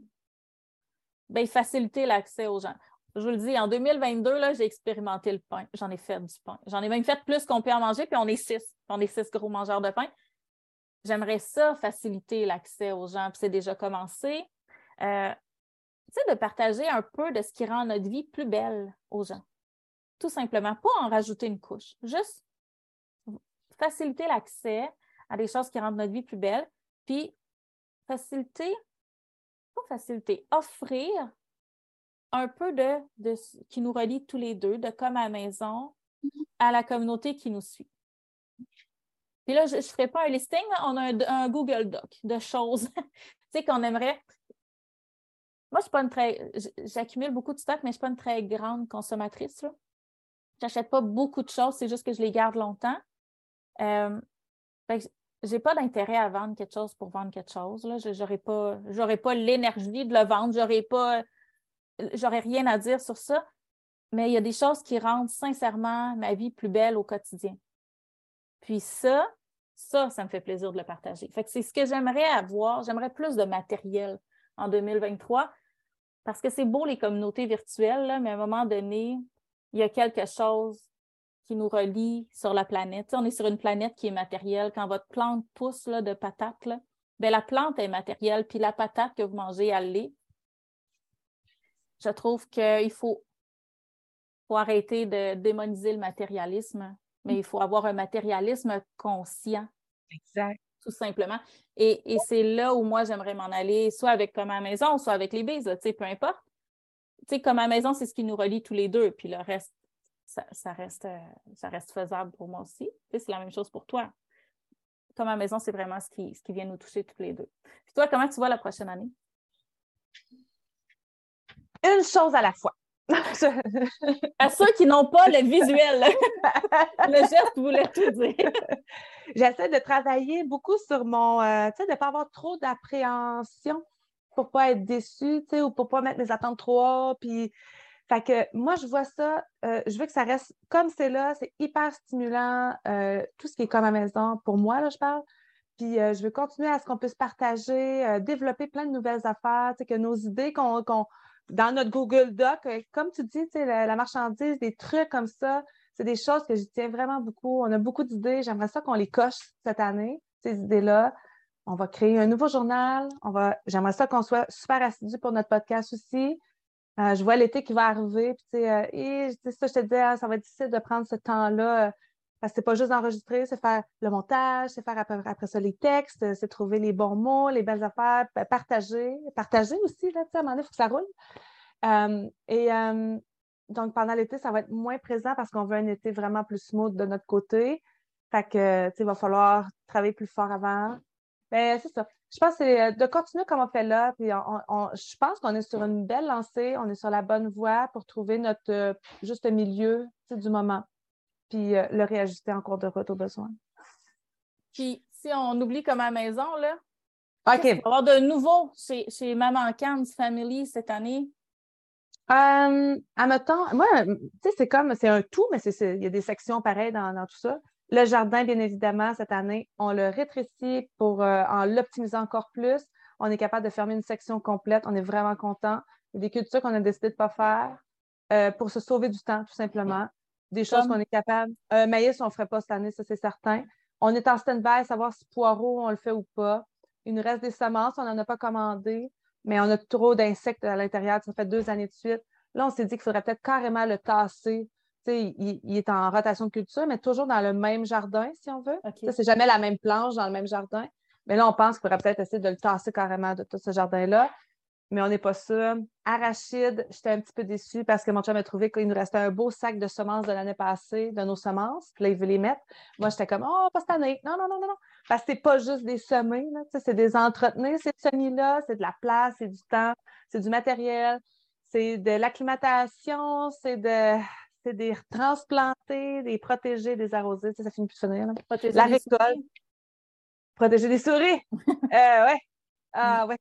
Speaker 2: ben, faciliter l'accès aux gens. Je vous le dis, en 2022, là, j'ai expérimenté le pain. J'en ai fait du pain. J'en ai même fait plus qu'on peut en manger, puis on est six. On est six gros mangeurs de pain. J'aimerais ça faciliter l'accès aux gens, puis c'est déjà commencé. Euh, tu sais, de partager un peu de ce qui rend notre vie plus belle aux gens. Tout simplement, pas en rajouter une couche. Juste faciliter l'accès à des choses qui rendent notre vie plus belle, puis faciliter, pas faciliter, offrir un peu de, de qui nous relie tous les deux, de comme à la maison, à la communauté qui nous suit. Puis là, je ne ferai pas un listing, on a un, Google Doc de choses tu sais, qu'on aimerait. Moi, je suis pas une très. J'accumule beaucoup de stock, mais je ne suis pas une très grande consommatrice. Je n'achète pas beaucoup de choses, c'est juste que je les garde longtemps. Euh, je n'ai pas d'intérêt à vendre quelque chose pour vendre quelque chose. Je n'aurais pas, pas l'énergie de le vendre, j'aurais pas. J'aurais rien à dire sur ça. Mais il y a des choses qui rendent sincèrement ma vie plus belle au quotidien. Puis ça, ça, ça me fait plaisir de le partager. Fait que c'est ce que j'aimerais avoir. J'aimerais plus de matériel en 2023 parce que c'est beau les communautés virtuelles, mais à un moment donné, il y a quelque chose qui nous relie sur la planète. on est sur une planète qui est matérielle. Quand votre plante pousse de patates, ben, la plante est matérielle, puis la patate que vous mangez, elle l'est. Je trouve qu'il faut, faut arrêter de démoniser le matérialisme mais il faut avoir un matérialisme conscient.
Speaker 1: Exact.
Speaker 2: Tout simplement. Et, c'est là où moi, j'aimerais m'en aller, soit avec comme à maison, soit avec les bises, peu importe. Tu sais, comme à maison, c'est ce qui nous relie tous les deux. Puis le reste, ça, reste, ça reste faisable pour moi aussi. c'est la même chose pour toi. Comme à maison, c'est vraiment ce qui, ce qui vient nous toucher tous les deux. Puis toi, comment tu vois la prochaine année?
Speaker 1: Une chose à la fois.
Speaker 2: à ceux qui n'ont pas le visuel, le geste voulait tout dire.
Speaker 1: J'essaie de travailler beaucoup sur mon, euh, tu sais, de ne pas avoir trop d'appréhension pour ne pas être déçue, tu sais, ou pour ne pas mettre mes attentes trop haut. Puis, fait que moi, je vois ça, euh, je veux que ça reste comme c'est là, c'est hyper stimulant, euh, tout ce qui est comme à maison, pour moi, là, je parle. Puis je veux continuer à ce qu'on puisse partager, développer plein de nouvelles affaires, tu sais, que nos idées qu'on dans notre Google Doc, euh, comme tu dis, la, la marchandise, des trucs comme ça, c'est des choses que je tiens vraiment beaucoup. On a beaucoup d'idées. J'aimerais ça qu'on les coche cette année, ces idées-là. On va créer un nouveau journal. On va, j'aimerais ça qu'on soit super assidu pour notre podcast aussi. Euh, je vois l'été qui va arriver. Puis, euh, ça, je te dis, hein, ça va être difficile de prendre ce temps-là parce que c'est pas juste enregistrer, c'est faire le montage, c'est faire après, ça les textes, c'est trouver les bons mots, les belles affaires, partager. Partager aussi, là, à un moment donné, il faut que ça roule. Euh, et euh, donc, pendant l'été, ça va être moins présent parce qu'on veut un été vraiment plus smooth de notre côté. Fait que, tu sais, il va falloir travailler plus fort avant. Ben, c'est ça. Je pense que c'est euh, de continuer comme on fait là. Puis je pense qu'on est sur une belle lancée, on est sur la bonne voie pour trouver notre juste milieu du moment puis euh, le réajuster en cours de route aux besoins.
Speaker 2: Puis si on oublie comme à la maison, là, OK. Il va avoir de nouveau chez, chez Maman Cam's Family cette année?
Speaker 1: Euh, admettons, moi, tu sais, c'est comme, c'est un tout, mais il y a des sections pareilles dans, tout ça. Le jardin, bien évidemment, cette année, on le rétrécit pour, euh, en l'optimisant encore plus. On est capable de fermer une section complète. On est vraiment content. Il y a des cultures qu'on a décidé de ne pas faire euh, pour se sauver du temps, tout simplement des choses qu'on est capable. Euh, maïs, on ne ferait pas cette année, ça c'est certain. On est en stand-by à savoir si poireau, on le fait ou pas. Il nous reste des semences, on n'en a pas commandé, mais on a trop d'insectes à l'intérieur. Ça fait deux années de suite. Là, on s'est dit qu'il faudrait peut-être carrément le tasser. Il, il, est en rotation de culture, mais toujours dans le même jardin, si on veut. Ça, c'est jamais la même planche dans le même jardin. Mais là, on pense qu'il faudrait peut-être essayer de le tasser carrément de tout ce jardin-là mais on n'est pas sûr. Arachide, j'étais un petit peu déçue parce que mon chum a trouvé qu'il nous restait un beau sac de semences de l'année passée, de nos semences. Puis là, il veut les mettre. Moi, j'étais comme, oh, pas cette année. Non, non, non, non, non. Parce que c'est pas juste des semis, c'est des entretenir, ces semis-là. C'est de la place, c'est du temps, c'est du matériel. c'est de l'acclimatation, c'est de c'est des transplanter, des protéger, des arroser. ça finit plus de finir. La récolte. Protéger des souris. euh, ouais. Ah, ouais.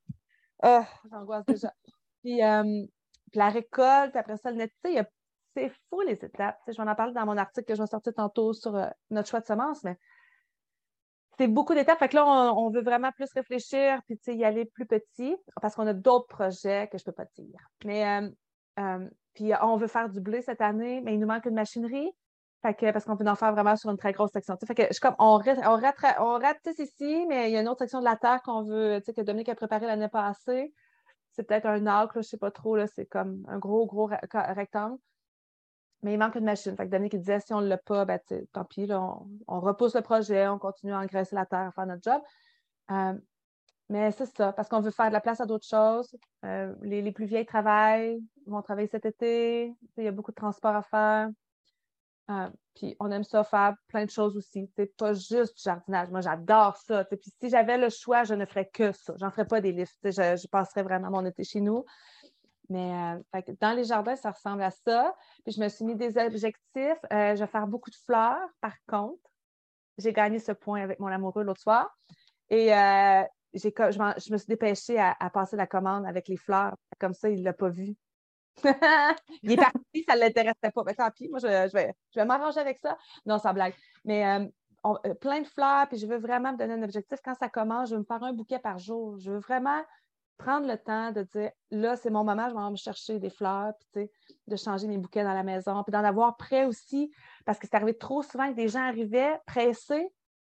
Speaker 1: Oh, j'angoisse déjà. Puis, euh, puis, la récolte, après ça, le net, c'est fou les étapes. je vais en parler dans mon article que je vais sortir tantôt sur euh, notre choix de semences, mais c'est beaucoup d'étapes. Fait que là, on, veut vraiment plus réfléchir puis y aller plus petit parce qu'on a d'autres projets que je ne peux pas dire. Mais euh, puis on veut faire du blé cette année, mais il nous manque une machinerie. Fait que, parce qu'on peut en faire vraiment sur une très grosse section. Fait que je, on, on, on ici, mais il y a une autre section de la terre qu'on veut, que Dominique a préparé l'année passée. C'est peut-être un arc, je ne sais pas trop, c'est comme un gros, gros rectangle. Mais il manque une machine. Fait que Dominique disait si on ne l'a pas, ben, tant pis, on, repousse le projet, on continue à engraisser la terre, à faire notre job. Euh, mais c'est ça, parce qu'on veut faire de la place à d'autres choses. Euh, les, plus vieilles travaillent, vont travailler cet été. Il y a beaucoup de transport à faire. Euh, puis on aime ça faire plein de choses aussi. C'est pas juste du jardinage. Moi, j'adore ça. Puis si j'avais le choix, je ne ferais que ça. J'en ferais pas des lifts. Je, je, passerais vraiment mon été chez nous. Mais euh, dans les jardins, ça ressemble à ça. Puis je me suis mis des objectifs. Euh, je vais faire beaucoup de fleurs, par contre. J'ai gagné ce point avec mon amoureux l'autre soir. Et euh, je, me suis dépêchée à, passer la commande avec les fleurs. Comme ça, il ne l'a pas vu. il est parti, ça ne l'intéressait pas. Mais tant pis, moi, je, vais, je vais m'arranger avec ça. Non, sans blague. Mais plein de fleurs, puis je veux vraiment me donner un objectif. Quand ça commence, je veux me faire un bouquet par jour. Je veux vraiment prendre le temps de dire là, c'est mon moment, je vais me chercher des fleurs, puis de changer mes bouquets dans la maison, puis d'en avoir prêt aussi, parce que c'est arrivé trop souvent que des gens arrivaient pressés.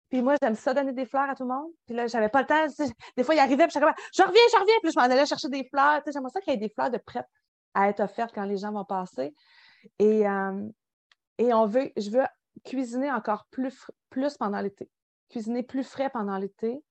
Speaker 1: Puis moi, j'aime ça donner des fleurs à tout le monde. Puis là, j'avais pas le temps. Des fois, ils arrivaient, puis je reviens, je reviens. Puis je m'en allais chercher des fleurs. J'aimerais ça qu'il y ait des fleurs de prêtes à être offertes quand les gens vont passer. Et, euh, et on veut, je veux cuisiner encore plus, plus pendant l'été. Cuisiner plus frais pendant l'été.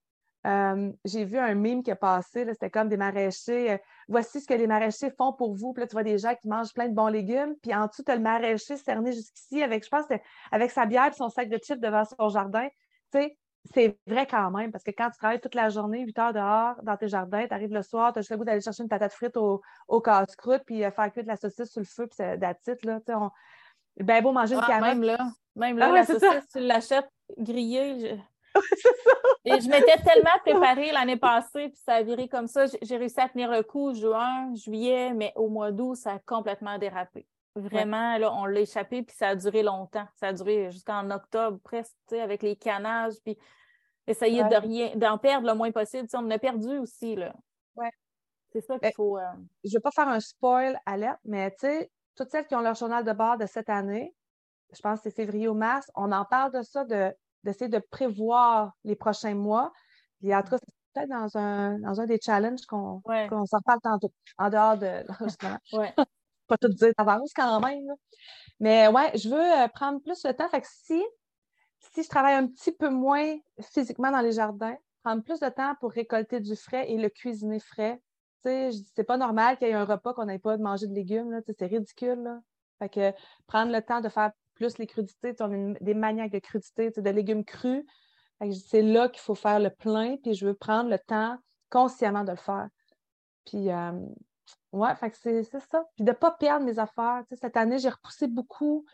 Speaker 1: Euh, j'ai vu un mime qui a passé, c'était comme des maraîchers. Euh, voici ce que les maraîchers font pour vous. Puis là, tu vois des gens qui mangent plein de bons légumes. Puis en dessous, tu as le maraîcher cerné jusqu'ici avec, je pense, avec sa bière et son sac de chips devant son jardin. Tu sais, c'est vrai quand même, parce que quand tu travailles toute la journée, 8 heures dehors, dans tes jardins, tu arrives le soir, tu as juste le goût d'aller chercher une patate frite au, casse-croûte, puis euh, faire cuire de la saucisse sur le feu, puis c'est d'attitude, là. Tu sais, on... Ben beau manger une ah,
Speaker 2: Même là, même là, ah la saucisse, tu l'achètes grillée. Et je m'étais tellement préparée l'année passée, puis ça a viré comme ça. J'ai réussi à tenir le coup juin, juillet, mais au mois d'août, ça a complètement dérapé. Vraiment, là, on l'a échappé, puis ça a duré longtemps. Ça a duré jusqu'en octobre, presque, avec les canages, puis essayer de rien, d'en perdre le moins possible. on en a perdu aussi, là.
Speaker 1: Ouais.
Speaker 2: C'est ça qu'il faut. Euh,
Speaker 1: je ne vais pas faire un spoil alerte, mais tu sais, toutes celles qui ont leur journal de bord de cette année, je pense que c'est février ou mars, on en parle de ça, de d'essayer de prévoir les prochains mois. Puis en tout cas, c'est peut-être dans un, dans un des challenges qu'on s'en reparle tantôt, en dehors de
Speaker 2: ouais.
Speaker 1: Pas tout dire d'avance quand même. Mais ouais, je veux euh, prendre plus de temps. Fait que si, si je travaille un petit peu moins physiquement dans les jardins, prendre plus de temps pour récolter du frais et le cuisiner frais. C'est pas normal qu'il y ait un repas qu'on n'ait pas manger de légumes. C'est ridicule. Fait que prendre le temps de faire plus les crudités. On est des maniaques de crudités, de légumes crus. C'est là qu'il faut faire le plein, puis je veux prendre le temps consciemment de le faire. Puis, euh, ouais, c'est ça. Puis de ne pas perdre mes affaires. cette année, j'ai repoussé beaucoup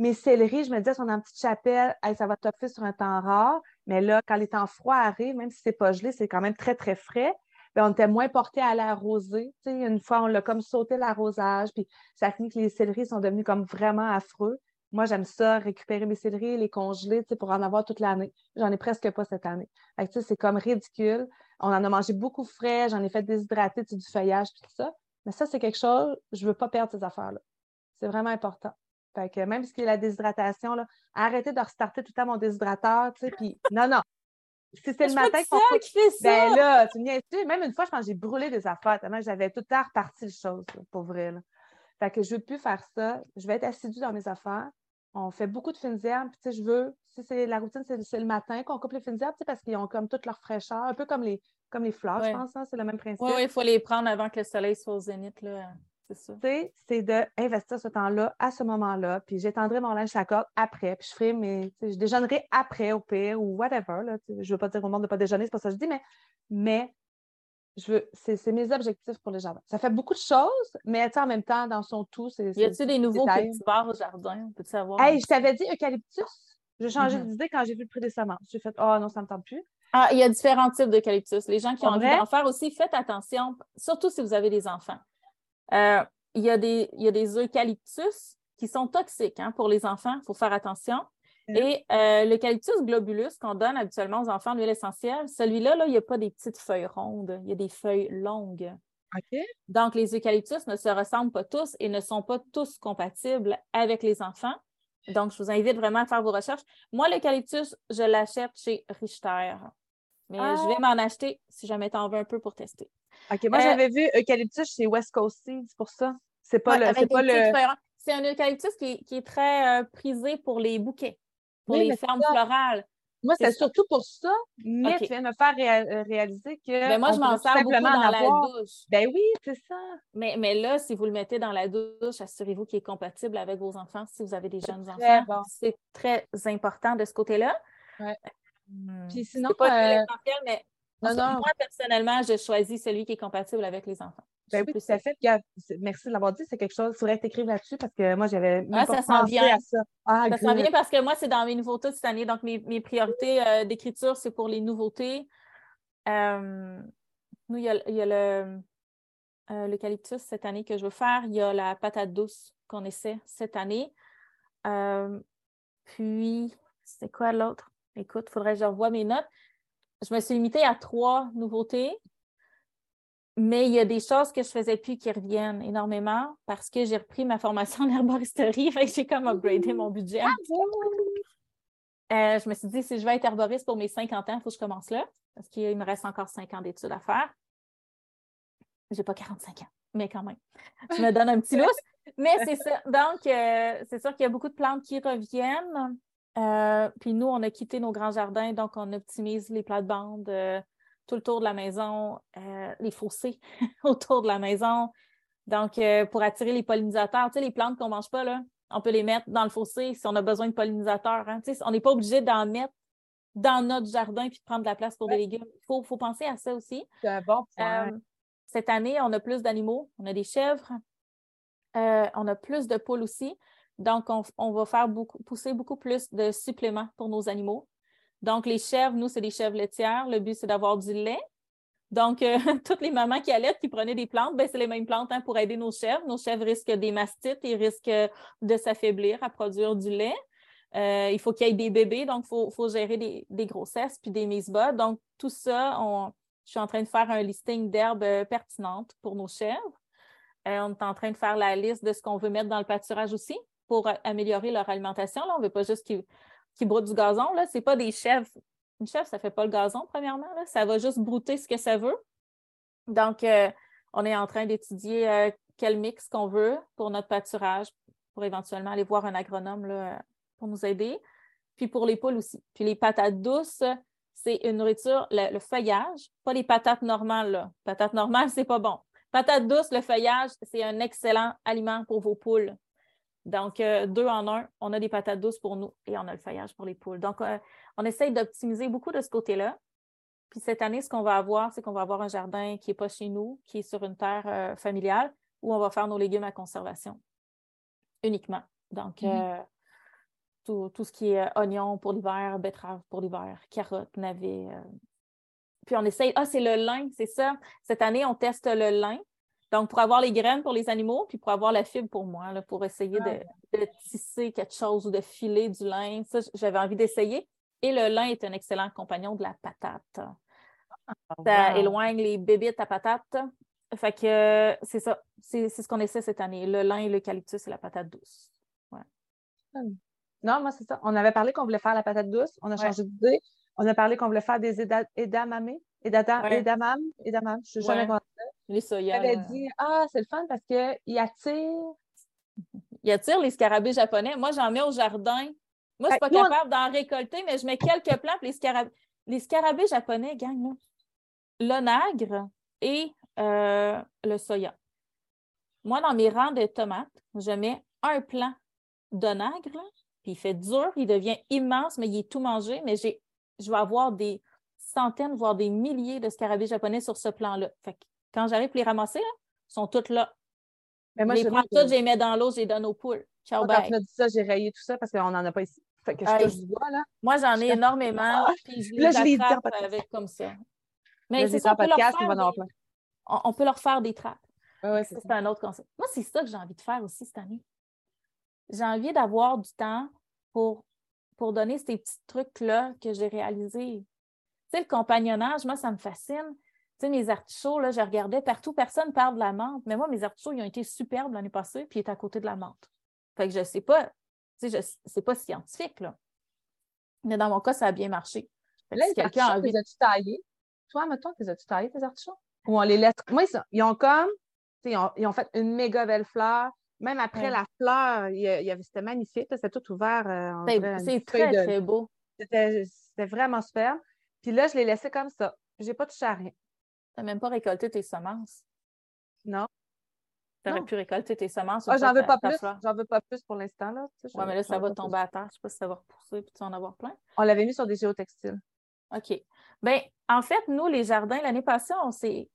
Speaker 1: mes céleris. Je me disais, si on a une petite chapelle, ça va topper sur un temps rare. Mais là, quand les temps froids arrivent, même si ce n'est pas gelé, c'est quand même très, très frais. Bien, on était moins porté à l'arroser. Une fois, on l'a comme sauté l'arrosage, puis ça finit que les céleris sont devenus comme vraiment affreux. Moi, j'aime ça, récupérer mes céleris, les congeler pour en avoir toute l'année. J'en ai presque pas cette année. C'est comme ridicule. On en a mangé beaucoup frais, j'en ai fait déshydrater du feuillage et tout ça. Mais ça, c'est quelque chose, je ne veux pas perdre ces affaires-là. C'est vraiment important. Fait que même ce qui est la déshydratation, là, arrêtez de restarter tout le temps mon déshydrateur, tu sais, puis non, non. Si c'est le matin
Speaker 2: qu'on qui fait ça.
Speaker 1: Ben là, tu me Même une fois, je pense que j'ai brûlé des affaires tellement j'avais tout le temps reparti les choses, pour vrai. Là. Fait que je ne veux plus faire ça. Je vais être assidue dans mes affaires on fait beaucoup de fines herbes. Puis, je veux, si c'est la routine, c'est le matin qu'on coupe les fines herbes, parce qu'ils ont comme toute leur fraîcheur, un peu comme les, comme les fleurs, je pense, hein, c'est le même principe.
Speaker 2: Oui, il faut les prendre avant que le soleil soit au zénith, là. C'est ça.
Speaker 1: C'est d'investir ce temps-là à ce moment-là, puis j'étendrai mon linge à corde après, puis je ferai mes. Je déjeunerai après au pire ou whatever. Là, je ne veux pas dire au monde de ne pas déjeuner, c'est pas ça que je dis, mais, mais je veux, c'est mes objectifs pour le jardin. Ça fait beaucoup de choses, mais en même temps, dans son tout, c'est.
Speaker 2: Y a-t-il des nouveaux cultivars au jardin? Peux-tu savoir?
Speaker 1: Hey, je t'avais dit eucalyptus. J'ai changé mm-hmm. d'idée quand j'ai vu le prix des semences. J'ai fait, oh non, ça ne me tente plus.
Speaker 2: Ah, il y a différents types d'eucalyptus. Les gens qui ont envie d'en faire aussi, faites attention, surtout si vous avez des enfants. Euh, il, y a des, il y a des eucalyptus qui sont toxiques hein, pour les enfants. Il faut faire attention. Et euh, l'eucalyptus globulus qu'on donne habituellement aux enfants l'huile essentielle, celui-là, là, il n'y a pas des petites feuilles rondes, il y a des feuilles longues. Donc, les eucalyptus ne se ressemblent pas tous et ne sont pas tous compatibles avec les enfants. Donc, je vous invite vraiment à faire vos recherches. Moi, l'eucalyptus, je l'achète chez Richter. Mais je vais ah! m'en acheter si jamais tu en veux un peu pour tester.
Speaker 1: OK. Moi, euh, j'avais vu eucalyptus chez West Coast Seeds pour ça. C'est pas le.
Speaker 2: C'est un eucalyptus qui, est très euh, prisé pour les bouquets, pour les fermes florales.
Speaker 1: Moi, c'est surtout pour ça, mais tu viens de me faire euh, réaliser que.
Speaker 2: Ben moi, je m'en sers beaucoup dans la douche.
Speaker 1: Ben oui, c'est ça.
Speaker 2: Mais, mais là, si vous le mettez dans la douche, assurez-vous qu'il est compatible avec vos enfants si vous avez des jeunes enfants. C'est très important de ce côté-là.
Speaker 1: Ouais. Puis sinon.
Speaker 2: pas euh... mais moi, personnellement, je choisis celui qui est compatible avec les enfants.
Speaker 1: Ben oui, tout à fait. Merci de l'avoir dit. C'est quelque chose. Il faudrait t'écrire là-dessus parce que moi, j'avais
Speaker 2: ah, ça sent bien. ça. Ah, ça sent bien parce que moi, c'est dans mes nouveautés cette année. Donc, mes, mes priorités euh, d'écriture, c'est pour les nouveautés. Euh, nous, il y a, il y a le euh, l'eucalyptus cette année que je veux faire. Il y a la patate douce qu'on essaie cette année. puis, c'est quoi l'autre? Écoute, il faudrait que je revoie mes notes. Je me suis limitée à trois nouveautés. Mais il y a des choses que je faisais plus qui reviennent énormément parce que j'ai repris ma formation en herboristerie. j'ai comme upgradé mon budget. Euh, je me suis dit, si je veux être herboriste pour mes 50 ans, il faut que je commence là parce qu'il me reste encore 5 ans d'études à faire. J'ai pas 45 ans, mais quand même. Je me donne un petit lousse. Mais c'est ça. Donc, euh, c'est sûr qu'il y a beaucoup de plantes qui reviennent. Euh, puis nous, on a quitté nos grands jardins, donc on optimise les plates-bandes tout le tour de la maison, euh, les fossés autour de la maison. Donc, euh, pour attirer les pollinisateurs, tu sais, les plantes qu'on ne mange pas, là, on peut les mettre dans le fossé si on a besoin de pollinisateurs. Hein. on n'est pas obligé d'en mettre dans notre jardin puis de prendre de la place pour des légumes. Il faut, penser à ça aussi.
Speaker 1: C'est bon
Speaker 2: euh, cette année, on a plus d'animaux. On a des chèvres. on a plus de poules aussi. Donc, on, va faire beaucoup, pousser beaucoup plus de suppléments pour nos animaux. Donc, les chèvres, nous, c'est des chèvres laitières. Le but, c'est d'avoir du lait. Donc, euh, toutes les mamans qui allaitent, qui prenaient des plantes, ben, c'est les mêmes plantes hein, pour aider nos chèvres. Nos chèvres risquent des mastites et risquent de s'affaiblir à produire du lait. Euh, il faut qu'il y ait des bébés, donc il faut, gérer des, grossesses puis des mises bas. Donc, tout ça, je suis en train de faire un listing d'herbes euh, pertinentes pour nos chèvres. on est en train de faire la liste de ce qu'on veut mettre dans le pâturage aussi pour améliorer leur alimentation. On ne veut pas juste qu'ils qui broutent du gazon, ce n'est pas des chèvres. Une chèvre, ça ne fait pas le gazon, premièrement. Ça va juste brouter ce que ça veut. Donc, euh, on est en train d'étudier euh, quel mix qu'on veut pour notre pâturage, pour éventuellement aller voir un agronome là, pour nous aider. Puis pour les poules aussi. Puis les patates douces, c'est une nourriture, le, feuillage, pas les patates normales. Là. Patates normales, c'est pas bon. Patates douces, le feuillage, c'est un excellent aliment pour vos poules. Donc, euh, deux en un, on a des patates douces pour nous et on a le feuillage pour les poules. Donc, euh, on essaye d'optimiser beaucoup de ce côté-là. Puis cette année, ce qu'on va avoir, c'est qu'on va avoir un jardin qui n'est pas chez nous, qui est sur une terre euh, familiale, où on va faire nos légumes à conservation uniquement. Donc, mm-hmm. tout, ce qui est oignon pour l'hiver, betterave pour l'hiver, carottes, navets. Puis on essaye, ah, c'est le lin, c'est ça. Cette année, on teste le lin. Donc, pour avoir les graines pour les animaux, puis pour avoir la fibre pour moi, là, pour essayer de, tisser quelque chose ou de filer du lin, ça, j'avais envie d'essayer. Et le lin est un excellent compagnon de la patate. Ah, ça éloigne les bébites à patate. Fait que c'est ça. C'est ce qu'on essaie cette année. Le lin, l'eucalyptus et la patate douce.
Speaker 1: Hmm. Non, moi, c'est ça. On avait parlé qu'on voulait faire la patate douce. On a changé d'idée. On a parlé qu'on voulait faire des edamame. Edamame. Edamame. Je suis jamais
Speaker 2: les soya.
Speaker 1: Elle avait dit Ah, c'est le fun parce qu'il attire.
Speaker 2: Il attire les scarabées japonais. Moi, j'en mets au jardin. Moi, je ne suis pas capable d'en récolter, mais je mets quelques plantes. Les, scarabées, les scarabées japonais gagnent l'onagre et euh, le soya. Moi, dans mes rangs de tomates, je mets un plant d'onagre, puis il fait dur, il devient immense, mais il est tout mangé, mais je vais avoir des, centaines, voire des milliers de scarabées japonais sur ce plan-là. Fait que quand j'arrive pour les ramasser, ils sont toutes là. Mais moi, je les prends toutes, je les mets dans l'eau, je les donne aux poules. Ciao,
Speaker 1: Quand tu m'as dit ça, j'ai rayé tout ça parce qu'on n'en a pas ici. Fait que je touche du bois, là.
Speaker 2: Moi, j'en ai
Speaker 1: Je-
Speaker 2: énormément,
Speaker 1: Ah!
Speaker 2: puis je
Speaker 1: Là,
Speaker 2: les
Speaker 1: je y dire en
Speaker 2: attrape avec comme ça.
Speaker 1: Là,
Speaker 2: Mais c'est ça, on peut, leur
Speaker 1: podcast, on
Speaker 2: faire
Speaker 1: va en avoir
Speaker 2: des-
Speaker 1: plein.
Speaker 2: on, peut leur faire des trappes.
Speaker 1: Ouais, ouais, c'est
Speaker 2: un autre concept. Moi, c'est ça que j'ai envie de faire aussi cette année. J'ai envie d'avoir du temps pour, pour donner ces petits trucs-là que j'ai réalisés. Tu sais, le compagnonnage, moi, ça me fascine. Tu sais, mes artichauts, là, je regardais partout, personne parle de la menthe. Mais moi, mes artichauts, ils ont été superbes l'année passée, puis ils étaient à côté de la menthe. Fait que je sais pas, tu sais, je- c'est pas scientifique, là. Mais dans mon cas, ça a bien marché. Fait
Speaker 1: Là,
Speaker 2: si
Speaker 1: les
Speaker 2: quelqu'un a envie
Speaker 1: les as-tu taillés? Toi, mettons, les as-tu taillés, tes artichauts? Ou on les laisse? Moi, ils, ont- ils ont comme. Ils ont, ils ont fait une méga belle fleur. Même après
Speaker 2: Ouais.
Speaker 1: la fleur, il y avait- c'était magnifique. C'était tout ouvert. euh,
Speaker 2: C'est très,
Speaker 1: de-
Speaker 2: très beau.
Speaker 1: C'était vraiment super. Puis là, je l'ai laissé comme ça. J'ai pas touché à rien.
Speaker 2: Tu n'as même pas récolté tes semences.
Speaker 1: Non.
Speaker 2: Tu aurais
Speaker 1: Non.
Speaker 2: pu récolter tes semences.
Speaker 1: Ah, j'en veux pas plus. J'en veux pas plus pour l'instant. Là. Tu sais,
Speaker 2: Oui, mais là, ça va tomber
Speaker 1: plus.
Speaker 2: à terre. Je ne sais pas si ça va repousser puis tu vas en avoir plein.
Speaker 1: On l'avait mis sur des géotextiles.
Speaker 2: OK. Bien, en fait, nous, les jardins, l'année passée, on s'est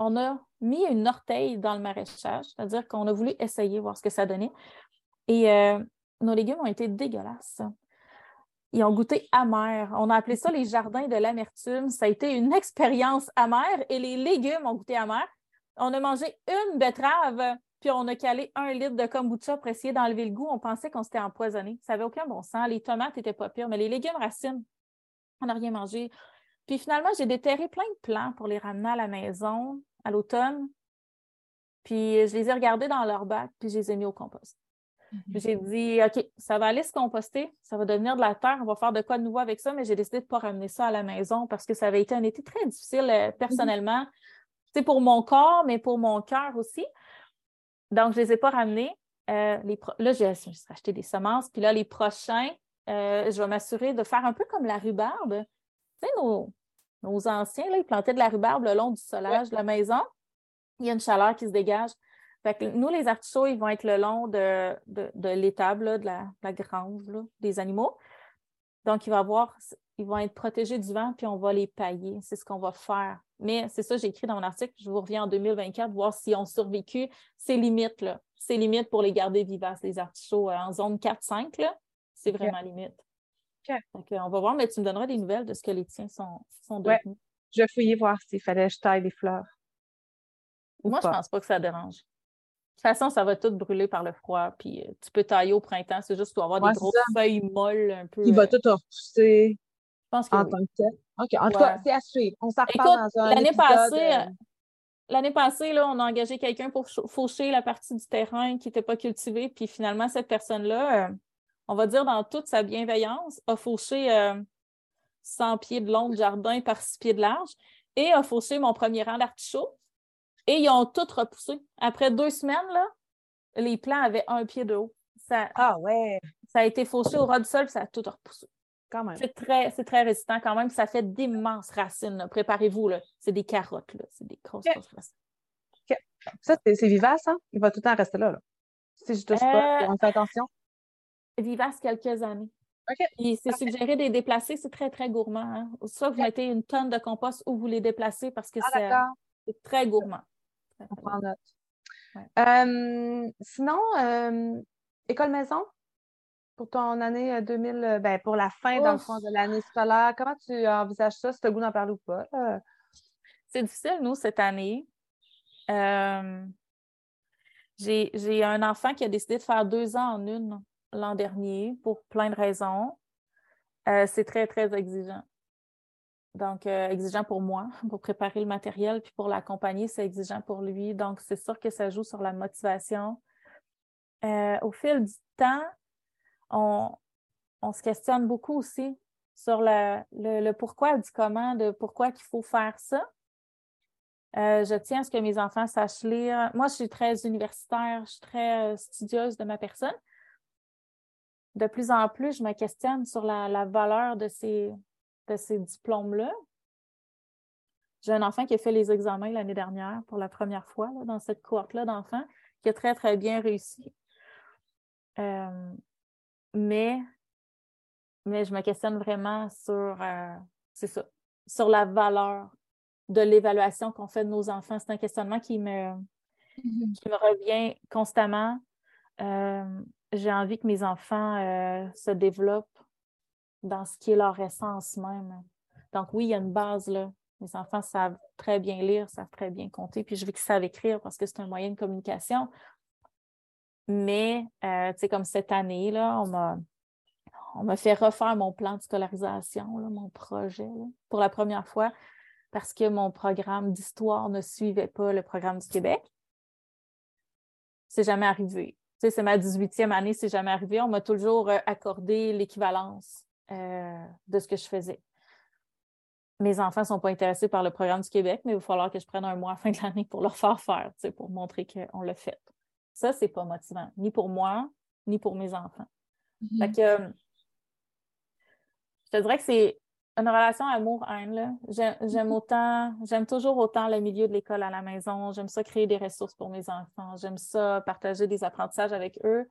Speaker 2: on a mis une orteille dans le maraîchage, c'est-à-dire qu'on a voulu essayer, voir ce que ça donnait. Et euh, nos légumes ont été dégueulasses. Ils ont goûté amer. On a appelé ça les jardins de l'amertume. Ça a été une expérience amère et les légumes ont goûté amer. On a mangé une betterave, puis on a calé un litre de kombucha pour essayer d'enlever le goût. On pensait qu'on s'était empoisonné. Ça n'avait aucun bon sens. Les tomates n'étaient pas pires, mais les légumes racines, on n'a rien mangé. Puis finalement, j'ai déterré plein de plants pour les ramener à la maison à l'automne. Puis je les ai regardés dans leur bac, puis je les ai mis au compost. Puis j'ai dit, OK, ça va aller se composter, ça va devenir de la terre, on va faire de quoi de nouveau avec ça, mais j'ai décidé de ne pas ramener ça à la maison parce que ça avait été un été très difficile euh, personnellement. C'est pour mon corps, mais pour mon cœur aussi. Donc, je ne les ai pas ramenés. Euh, les Là, j'ai j'ai acheté des semences, puis là, les prochains, euh, je vais m'assurer de faire un peu comme la rhubarbe. Tu sais, nos, nos anciens, là, ils plantaient de la rhubarbe le long du solage de la maison. Il y a une chaleur qui se dégage. Fait que nous, les artichauts, ils vont être le long de, de, de l'étable, de la, de la grange là, des animaux. Donc, il va avoir, ils vont être protégés du vent, puis on va les pailler. C'est ce qu'on va faire. Mais c'est ça, j'ai écrit dans mon article. Je vous reviens en 2024, voir si on survécu. C'est limite, là. C'est limite pour les garder vivaces, les artichauts euh, en zone 4-5, là. C'est vraiment limite.
Speaker 1: Ok.
Speaker 2: Fait que on va voir, mais tu me donneras des nouvelles de ce que les tiens sont, sont
Speaker 1: Ouais. Je vais fouiller voir s'il fallait que je taille des fleurs.
Speaker 2: Moi, je
Speaker 1: pas.
Speaker 2: pense pas que ça dérange. De toute façon, ça va tout brûler par le froid. Puis euh, tu peux tailler au printemps. C'est juste pour avoir
Speaker 1: Ouais,
Speaker 2: des grosses
Speaker 1: ça.
Speaker 2: feuilles molles un peu.
Speaker 1: Il va
Speaker 2: euh,
Speaker 1: tout repousser
Speaker 2: je pense que
Speaker 1: en
Speaker 2: oui.
Speaker 1: tant que tel. OK. En tout cas, c'est à suivre. On s'en reparle dans un
Speaker 2: l'année passée,
Speaker 1: euh,
Speaker 2: L'année passée, là, on a engagé quelqu'un pour faucher la partie du terrain qui n'était pas cultivée. Puis finalement, cette personne-là, euh, on va dire dans toute sa bienveillance, a fauché euh, 100 pieds de long de jardin par 6 pieds de large et a fauché mon premier rang d'artichauts. Et ils ont tous repoussé. Après deux semaines, là, les plants avaient un pied de haut. Ça,
Speaker 1: Ah ouais,
Speaker 2: ça a été fauché au ras du sol, puis ça a tout repoussé.
Speaker 1: quand même.
Speaker 2: C'est très, c'est très résistant quand même. Ça fait d'immenses racines. Préparez-vous. là. C'est des carottes. là. C'est des grosses, grosses racines.
Speaker 1: Ça, c'est c'est vivace, hein? Il va tout le temps rester là. là. Si je touche pas, on fait attention.
Speaker 2: vivace quelques années.
Speaker 1: OK.
Speaker 2: Puis c'est suggéré de les déplacer, c'est très, très gourmand. hein. Soit vous mettez une tonne de compost ou vous les déplacez parce que
Speaker 1: Ah,
Speaker 2: c'est très gourmand.
Speaker 1: On prend note.
Speaker 2: Ouais.
Speaker 1: Euh, sinon, euh, école maison pour ton année euh, 2000, euh, ben, pour la fin, dans le fond, de l'année scolaire, comment tu envisages ça? Si tu as goût d'en parler ou pas? là?
Speaker 2: C'est difficile, nous, cette année. Euh, j'ai j'ai un enfant qui a décidé de faire deux ans en une l'an dernier pour plein de raisons. C'est très, très exigeant. Donc, euh, exigeant pour moi, pour préparer le matériel, puis pour l'accompagner, c'est exigeant pour lui. Donc, c'est sûr que ça joue sur la motivation. Euh, au fil du temps, on, on se questionne beaucoup aussi sur le, le pourquoi du comment, de pourquoi qu'il faut faire ça. Euh, je tiens à ce que mes enfants sachent lire. Moi, je suis très universitaire, je suis très studieuse de ma personne. De plus en plus, je me questionne sur la, la valeur de ces, de ces diplômes-là. J'ai un enfant qui a fait les examens l'année dernière pour la première fois là, dans cette cohorte-là d'enfants, qui a très, très bien réussi. Euh, mais, mais je me questionne vraiment sur, euh, c'est ça, sur la valeur de l'évaluation qu'on fait de nos enfants. C'est un questionnement qui me, mm-hmm. qui me revient constamment. Euh, j'ai envie que mes enfants se développent dans ce qui est leur essence même. Donc oui, il y a une base là. Mes enfants savent très bien lire, savent très bien compter, puis je veux qu'ils savent écrire parce que c'est un moyen de communication. Mais, euh, tu sais, comme cette année, là, on m'a, fait refaire mon plan de scolarisation, mon projet, pour la première fois, parce que mon programme d'histoire ne suivait pas le programme du Québec. C'est jamais arrivé. Tu sais, c'est ma 18e année, c'est jamais arrivé. On m'a toujours euh, accordé l'équivalence euh, de ce que je faisais mes enfants ne sont pas intéressés par le programme du Québec, mais il va falloir que je prenne un mois à la fin de l'année pour leur faire faire, pour montrer qu'on l'a fait. Ça, c'est pas motivant, ni pour moi, ni pour mes enfants. Mm-hmm. que, je te dirais que c'est une relation amour-haine. J'aime mm-hmm. autant, j'aime toujours autant le milieu de l'école à la maison. J'aime ça créer des ressources pour mes enfants. J'aime ça partager des apprentissages avec eux.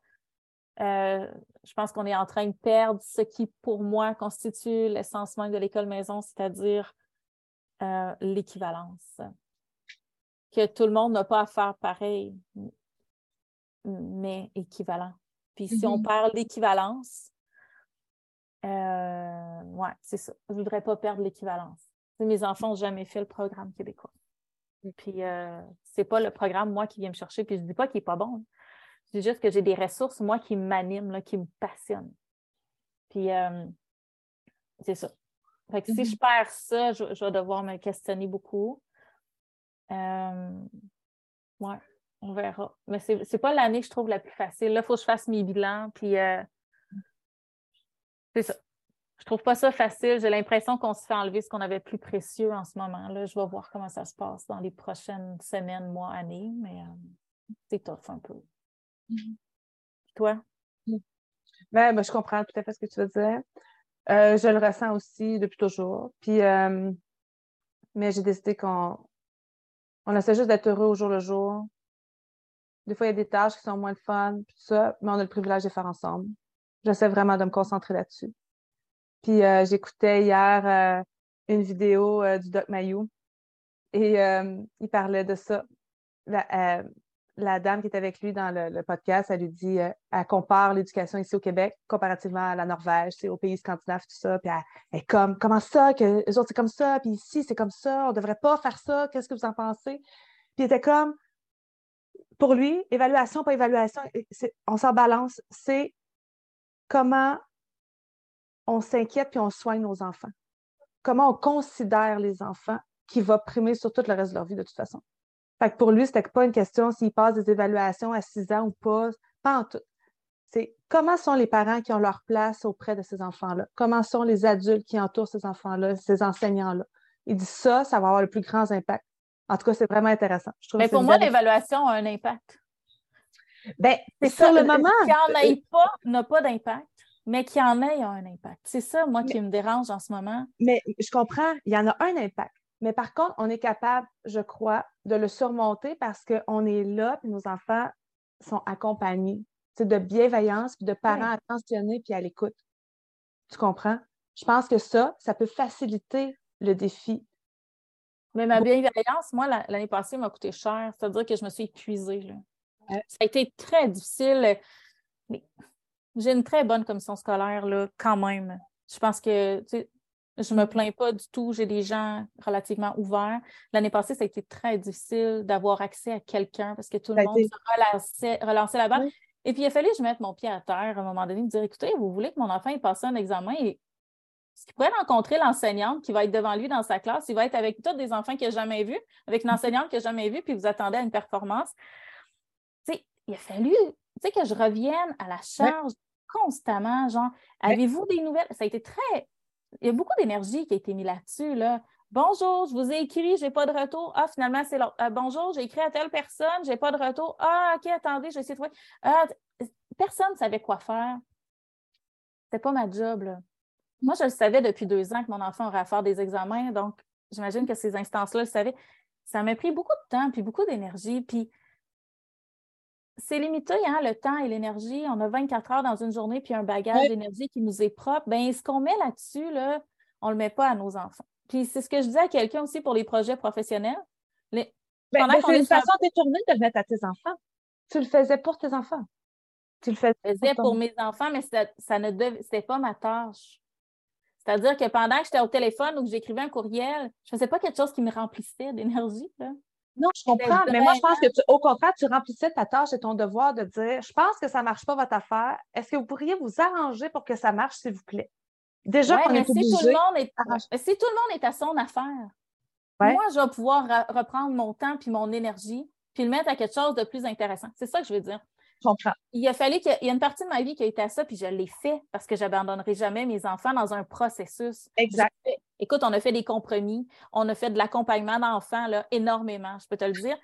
Speaker 2: Euh, je pense qu'on est en train de perdre ce qui, pour moi, constitue l'essence même de l'école maison, c'est-à-dire euh, l'équivalence. Que tout le monde n'a pas à faire pareil, mais équivalent. Puis si on mm-hmm. perd l'équivalence, euh, ouais, c'est ça. Je ne voudrais pas perdre l'équivalence. Mes enfants n'ont jamais fait le programme québécois. Puis euh, c'est pas le programme, moi, qui vient me chercher. Puis je ne dis pas qu'il n'est pas bon. C'est juste que j'ai des ressources, moi, qui m'animent, qui me passionnent. Puis, euh, c'est ça. Fait que si je mm-hmm. perds ça, je, vais devoir me questionner beaucoup. Euh, ouais, on verra. Mais c'est n'est pas l'année que je trouve la plus facile. Là, il faut que je fasse mes bilans. Puis, euh, c'est ça. Je trouve pas ça facile. J'ai l'impression qu'on se fait enlever ce qu'on avait plus précieux en ce moment. Là, je vais voir comment ça se passe dans les prochaines semaines, mois, années, mais c'est tough un peu. Mm-hmm. Toi?
Speaker 1: Mm. Ben, ben, je comprends tout à fait ce que tu veux dire. Euh, je le ressens aussi depuis toujours. Puis, euh, mais j'ai décidé qu'on on essaie juste d'être heureux au jour le jour. Des fois, il y a des tâches qui sont moins de fun, tout ça, mais on a le privilège de faire ensemble. J'essaie vraiment de me concentrer là-dessus. Puis euh, j'écoutais hier une vidéo du Doc Mayou et il parlait de ça dame qui est avec lui dans le, podcast, elle lui dit, euh, elle compare l'éducation ici au Québec comparativement à la Norvège, aux pays scandinaves, tout ça. Puis elle, est comme, comment ça, que les autres c'est comme ça, puis ici c'est comme ça, on ne devrait pas faire ça, qu'est-ce que vous en pensez? Puis il était comme, pour lui, évaluation, pas évaluation, on s'en balance, c'est comment on s'inquiète puis on soigne nos enfants. Comment on considère les enfants qui va primer sur tout le reste de leur vie de toute façon. Fait que pour lui, c'était pas une question s'il passe des évaluations à 6 ans ou pas, pas en tout. C'est comment sont les parents qui ont leur place auprès de ces enfants-là? Comment sont les adultes qui entourent ces enfants-là, ces enseignants-là? Il dit ça, ça va avoir le plus grand impact. En tout cas, c'est vraiment intéressant.
Speaker 2: mais pour moi, l'évaluation a un impact.
Speaker 1: Ben, c'est sur le moment.
Speaker 2: Qu'il n'y en ait pas n'a pas d'impact, mais qu'il y en ait a un impact. C'est ça, moi, qui me dérange en ce moment.
Speaker 1: Mais je comprends, il y en a un impact. Mais par contre, on est capable, je crois, de le surmonter parce qu'on est là, et nos enfants sont accompagnés. C'est de bienveillance, puis de parents attentionnés, puis à l'écoute. Tu comprends? Je pense que ça, ça peut faciliter le défi.
Speaker 2: Mais ma bienveillance, moi, l'année passée, m'a coûté cher. C'est-à-dire que je me suis épuisée. Ça a été très difficile. Mais j'ai une très bonne commission scolaire, là, quand même. Je pense que je ne me plains pas du tout. J'ai des gens relativement ouverts. L'année passée, ça a été très difficile d'avoir accès à quelqu'un parce que tout le monde se relançait, là-bas. Et puis, il a fallu que je mette mon pied à terre à un moment donné, me dire écoutez, vous voulez que mon enfant ait passé un examen? Et ce qu'il pourrait rencontrer l'enseignante qui va être devant lui dans sa classe, il va être avec tous des enfants qu'il n'a jamais vus, avec une enseignante qu'il n'a jamais vue, puis vous attendez à une performance. il a fallu que je revienne à la charge constamment. Genre, avez-vous des nouvelles? Ça a été très il y a beaucoup d'énergie qui a été mise là-dessus. Là. Bonjour, je vous ai écrit, je n'ai pas de retour. Ah, finalement, c'est l'autre. Euh, bonjour, j'ai écrit à telle personne, je n'ai pas de retour. Ah, OK, attendez, je vais essayer de trouver. Ah, personne ne savait quoi faire. C'était pas ma job. Là. Moi, je le savais depuis deux ans que mon enfant aurait à faire des examens, donc j'imagine que ces instances-là le savaient. Ça m'a pris beaucoup de temps, puis beaucoup d'énergie. Puis c'est limité, hein, le temps et l'énergie. On a 24 heures dans une journée, puis un bagage d'énergie qui nous est propre. Bien, ce qu'on met là-dessus, là, on ne le met pas à nos enfants. Puis c'est ce que je disais à quelqu'un aussi pour les projets professionnels.
Speaker 1: Les... Ben, ben, c'est une façon détournée de le mettre à tes enfants. Tu le faisais pour tes enfants.
Speaker 2: Tu le faisais pour, mes enfants, mais ça, ça ne c'était pas ma tâche. C'est-à-dire que pendant que j'étais au téléphone ou que j'écrivais un courriel, je ne faisais pas quelque chose qui me remplissait d'énergie.
Speaker 1: Non, je comprends, mais moi, je pense que, au contraire, tu remplissais ta tâche et ton devoir de dire Je pense que ça ne marche pas votre affaire. Est-ce que vous pourriez vous arranger pour que ça marche, s'il vous plaît?
Speaker 2: Déjà qu'on est si tout, le monde est, si tout le monde est à son affaire, moi, je vais pouvoir reprendre mon temps puis mon énergie puis le mettre à quelque chose de plus intéressant. C'est ça que je veux dire.
Speaker 1: Je comprends.
Speaker 2: Il a fallu qu'il y a une partie de ma vie qui a été à ça, puis je l'ai fait parce que je n'abandonnerai jamais mes enfants dans un processus.
Speaker 1: Exact.
Speaker 2: écoute, on a fait des compromis, on a fait de l'accompagnement d'enfants là, énormément, je peux te le dire.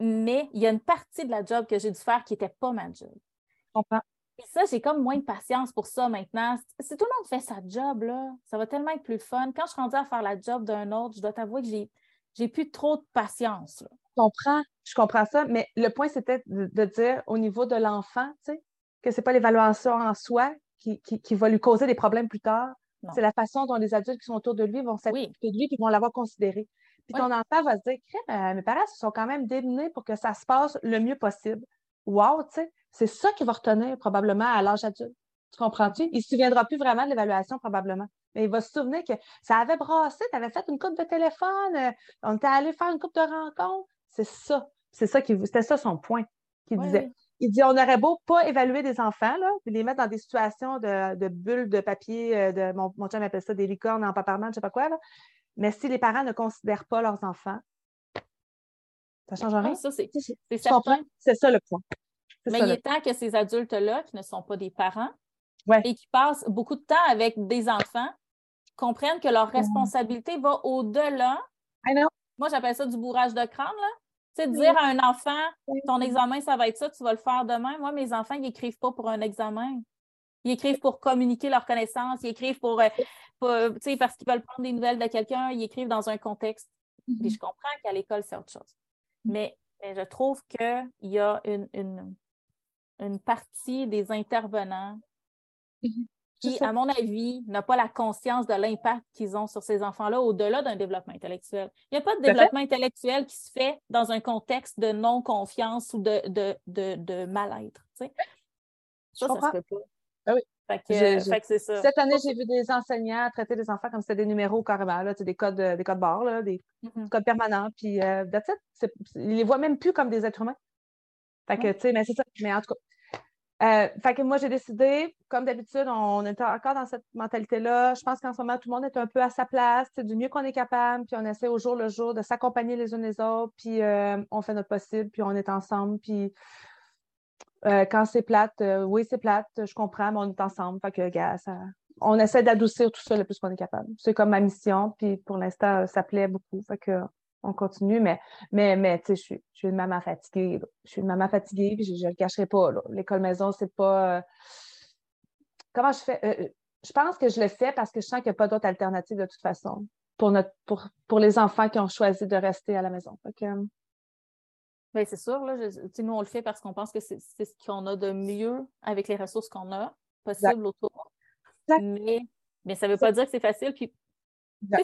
Speaker 2: Mais il y a une partie de la job que j'ai dû faire qui n'était pas ma job.
Speaker 1: Je comprends.
Speaker 2: Et ça, j'ai comme moins de patience pour ça maintenant. Si tout le monde fait sa job, là, ça va tellement être plus fun. Quand je suis rendue à faire la job d'un autre, je dois t'avouer que j'ai, j'ai plus trop de patience.
Speaker 1: Je comprends, je comprends ça, mais le point, c'était de, dire au niveau de l'enfant, tu sais, que ce n'est pas l'évaluation en soi qui, va lui causer des problèmes plus tard. C'est la façon dont les adultes qui sont autour de lui vont s'appuyer de lui et vont l'avoir considéré. Puis ton enfant va se dire, euh, mes parents se sont quand même démenés pour que ça se passe le mieux possible. Wow, tu sais, c'est ça qui va retenir probablement à l'âge adulte. Tu comprends-tu? Il ne se souviendra plus vraiment de l'évaluation, probablement. Mais il va se souvenir que ça avait brassé, tu avais fait une coupe de téléphone, euh, on était allé faire une coupe de rencontre. C'est ça. C'est ça qui C'était ça son point qu'il disait. Il dit on aurait beau pas évaluer des enfants, là, puis les mettre dans des situations de, bulles de papier, euh, de mon, mon chum appelle ça des licornes en paparman, je sais pas quoi, là. mais si les parents ne considèrent pas leurs enfants, ça change rien.
Speaker 2: ça, c'est certain.
Speaker 1: C'est ça le point.
Speaker 2: Mais il est temps que ces adultes-là, qui ne sont pas des parents,
Speaker 1: et
Speaker 2: qui passent beaucoup de temps avec des enfants, comprennent que leur responsabilité va au-delà. Moi, j'appelle ça du bourrage de crâne, là. Tu sais, dire à un enfant, ton examen, ça va être ça, tu vas le faire demain. Moi, mes enfants, ils n'écrivent pas pour un examen. Ils écrivent pour communiquer leurs connaissances, ils écrivent pour, euh, tu sais, parce qu'ils veulent prendre des nouvelles de quelqu'un, ils écrivent dans un contexte. Puis mm-hmm. je comprends qu'à l'école, c'est autre chose. Mais, je trouve qu'il y a une, une partie des intervenants mhm. Qui, à mon avis, n'a pas la conscience de l'impact qu'ils ont sur ces enfants-là au-delà d'un développement intellectuel. Il n'y a pas de développement intellectuel qui se fait dans un contexte de non-confiance ou de, de, de, mal-être. Ça, ça se fait pas.
Speaker 1: Ah oui.
Speaker 2: ça.
Speaker 1: Cette année, j'ai vu des enseignants traiter des enfants comme si c'était des numéros carrément, là, des codes, des codes barres, là, des mhm. codes permanents. Puis, euh, ils les voient même plus comme des êtres humains. Fait que, tu sais, mais c'est ça. Mais en tout cas. Euh, fait que moi, j'ai décidé, comme d'habitude, on est encore dans cette mentalité-là. Je pense qu'en ce moment, tout le monde est un peu à sa place, du mieux qu'on est capable, puis on essaie au jour le jour de s'accompagner les uns les autres, puis euh, on fait notre possible, puis on est ensemble, puis euh, quand c'est plate, oui, c'est plate, je comprends, mais on est ensemble. Fait que, gars, ça, on essaie d'adoucir tout ça le plus qu'on est capable. C'est comme ma mission, puis pour l'instant, ça plaît beaucoup. On continue, mais, mais, mais tu sais, je suis, je suis une maman fatiguée. Je suis une maman fatiguée, puis je ne le cacherai pas. L'école maison, c'est pas. Euh, comment je fais? Euh, je pense que je le fais parce que je sens qu'il n'y a pas d'autre alternative de toute façon pour, notre, pour, pour les enfants qui ont choisi de rester à la maison.
Speaker 2: Euh, ben, c'est sûr, là, nous, on le fait parce qu'on pense que c'est ce qu'on a de mieux avec les ressources qu'on a possible autour. Mais, mais ça ne veut pas dire que c'est facile. Puis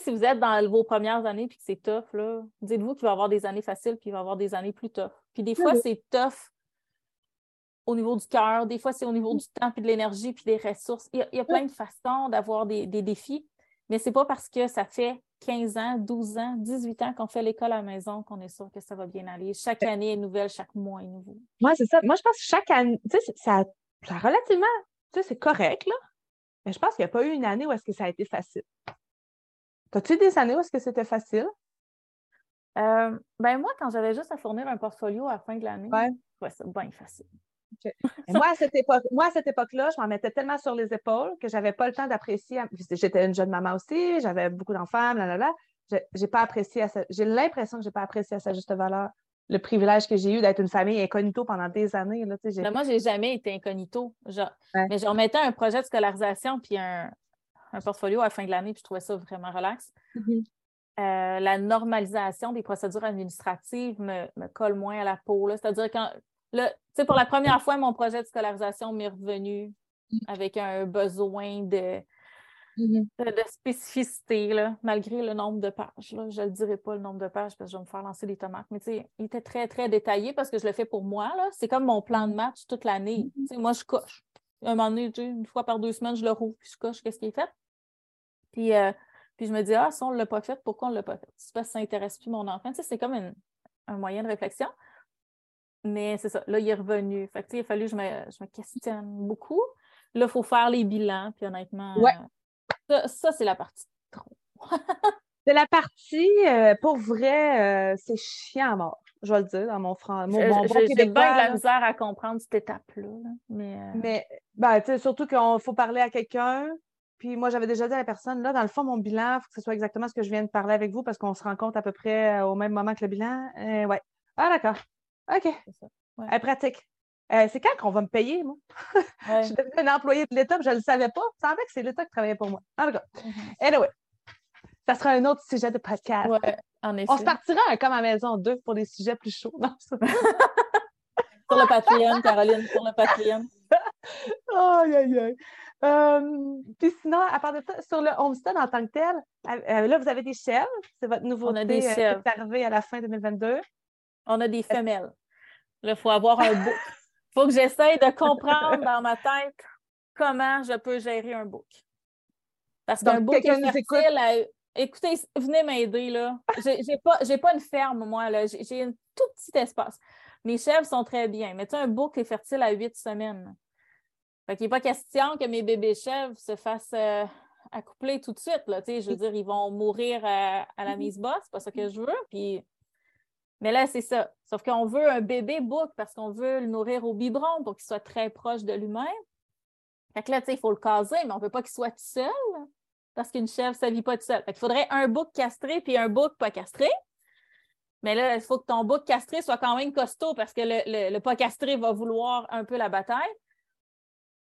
Speaker 2: si vous êtes dans vos premières années puis que c'est tough, dites-vous qu'il va y avoir des années faciles puis il va y avoir des années plus tough. Puis des fois, c'est tough au niveau du cœur, des fois, c'est au niveau du temps puis de l'énergie puis des ressources. Il y a, plein de façons d'avoir des, défis, mais c'est pas parce que ça fait 15 ans, 12 ans, 18 ans qu'on fait l'école à la maison qu'on est sûr que ça va bien aller. Chaque année est nouvelle, chaque mois est nouveau.
Speaker 1: Moi, c'est ça. Moi, je pense que chaque année, tu sais, ça, ça relativement, tu sais, c'est correct, là. Mais je pense qu'il n'y a pas eu une année où est-ce que ça a été facile. As-tu des années où est-ce que c'était facile?
Speaker 2: Euh, ben moi, quand j'avais juste à fournir un portfolio à la fin de l'année, ouais. ça bien facile.
Speaker 1: moi, à cette époque, moi, à cette époque-là, je m'en mettais tellement sur les épaules que je n'avais pas le temps d'apprécier. J'étais une jeune maman aussi, j'avais beaucoup d'enfants, blablabla. J'ai pas apprécié J'ai l'impression que je n'ai pas apprécié à sa juste valeur le privilège que j'ai eu d'être une famille incognito pendant des années. Là,
Speaker 2: ben, moi, je n'ai jamais été incognito. Mais je remettais un projet de scolarisation puis un, un portfolio à la fin de l'année, puis je trouvais ça vraiment relax. Mm-hmm. Euh, la normalisation des procédures administratives me, colle moins à la peau. C'est-à-dire quand le, pour la première fois, mon projet de scolarisation m'est revenu mm-hmm. avec un besoin de mm-hmm. de, spécificité, là, malgré le nombre de pages. Là. Je ne dirai pas le nombre de pages parce que je vais me faire lancer des tomates. Mais il était très, très détaillé parce que je le fais pour moi. C'est comme mon plan de match toute l'année. Moi, je coche. un moment donné, une fois par deux semaines, je le rouvre puis je coche qu'est-ce qui est fait. Puis, euh, puis je me dis, ah, si on ne l'a pas fait, pourquoi on ne l'a pas fait? C'est parce que ça n'intéresse plus mon enfant. c'est comme un moyen de réflexion. Mais c'est ça, là, il est revenu. Fait il a fallu que je me, je me questionne beaucoup. Là, il faut faire les bilans, puis honnêtement, euh, ça, c'est la partie trop.
Speaker 1: c'est la partie, euh, pour vrai, euh, c'est chiant à mort, je vais le dire, dans mon franc. Mon,
Speaker 2: bon J'ai bien de la misère à comprendre cette étape-là. Mais,
Speaker 1: mais ben, surtout qu'il faut parler à quelqu'un. Puis moi, j'avais déjà dit à la personne, là, dans le fond, mon bilan, il faut que ce soit exactement ce que je viens de parler avec vous parce qu'on se rend compte à peu près au même moment que le bilan. ouais. Ah, d'accord. OK. Elle pratique. Euh, c'est quand qu'on va me payer, moi? je suis devenue un employé de l'État, je ne le savais pas. Ça semblait que c'est l'État qui travaillait pour moi. En tout cas. Mm-hmm. Anyway, ça sera un autre sujet de podcast.
Speaker 2: Ouais, en effet.
Speaker 1: On se partira un comme à maison deux pour des sujets plus chauds. Non,
Speaker 2: sur le Patreon, Caroline, sur le Patreon.
Speaker 1: aïe, aïe, aïe. Euh, puis sinon, à part de ça, sur le homestead en tant que tel, euh, là, vous avez des chèvres. C'est votre nouveauté On a des chèvres. qui est arrivée à la fin 2022.
Speaker 2: On a des femelles. Il faut avoir un book. Il faut que j'essaye de comprendre dans ma tête comment je peux gérer un book. Parce qu'un book est fertile à... Écoutez, venez m'aider, là. J'ai pas, pas une ferme, moi, là. J'ai un tout petit espace. Mes chèvres sont très bien, mais tu un book est fertile à huit semaines. Fait qu'il n'est pas question que mes bébés chèvres se fassent euh, accoupler tout de suite, là. je veux dire, ils vont mourir à, à la mise basse, c'est pas ça que je veux. Puis mais là, c'est ça. Sauf qu'on veut un bébé bouc parce qu'on veut le nourrir au biberon pour qu'il soit très proche de lui-même. Fait que là, il faut le caser, mais on ne veut pas qu'il soit tout seul parce qu'une chèvre, ça ne vit pas tout seul. Fait qu'il faudrait un bouc castré puis un bouc pas castré. Mais là, il faut que ton bouc castré soit quand même costaud parce que le, pas castré va vouloir un peu la bataille.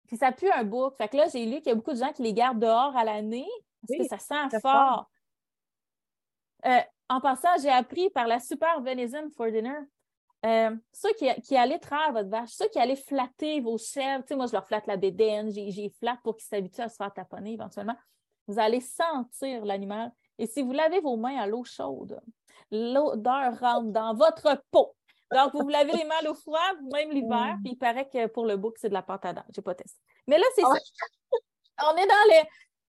Speaker 2: Puis ça pue un bouc. Fait que là, j'ai lu qu'il y a beaucoup de gens qui les gardent dehors à l'année parce que ça sent fort. Euh, en passant, j'ai appris par la super venison for dinner. Euh, ceux qui, qui allaient traire votre vache, ceux qui allaient flatter vos chèvres, tu sais, moi, je leur flatte la bédaine, j'ai flatte pour qu'ils s'habituent à se faire taponner éventuellement. Vous allez sentir l'animal. Et si vous lavez vos mains à l'eau chaude, l'odeur rentre dans votre peau. Donc, vous vous lavez les mains à l'eau froide, même l'hiver, mm. puis il paraît que pour le bouc, c'est de la pâte à dents. Je n'ai pas testé. Mais là, c'est ça. On est dans les,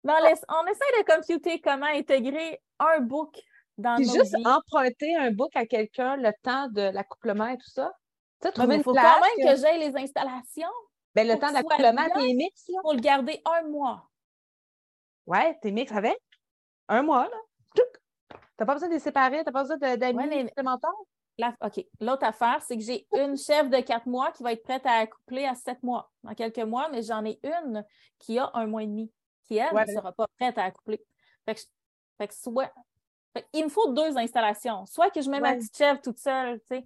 Speaker 2: dans les. On essaie de computer comment intégrer un bouc
Speaker 1: puis juste emprunter un book à quelqu'un le temps de l'accouplement et tout ça.
Speaker 2: il faut quand même que, j'aie les installations.
Speaker 1: Ben, le temps d'accouplement, t'es mix.
Speaker 2: Il faut le garder un mois.
Speaker 1: Ouais, t'es mix avec un mois. là. T'as pas besoin de les séparer, t'as pas besoin d'amis ouais, supplémentaires?
Speaker 2: OK. L'autre affaire, c'est que j'ai une chef de quatre mois qui va être prête à accoupler à sept mois, dans quelques mois, mais j'en ai une qui a un mois et demi, qui, elle, ne sera pas prête à accoupler. Fait que, fait que soit, il me faut deux installations. Soit que je mets ma petite chèvre toute seule, tu sais.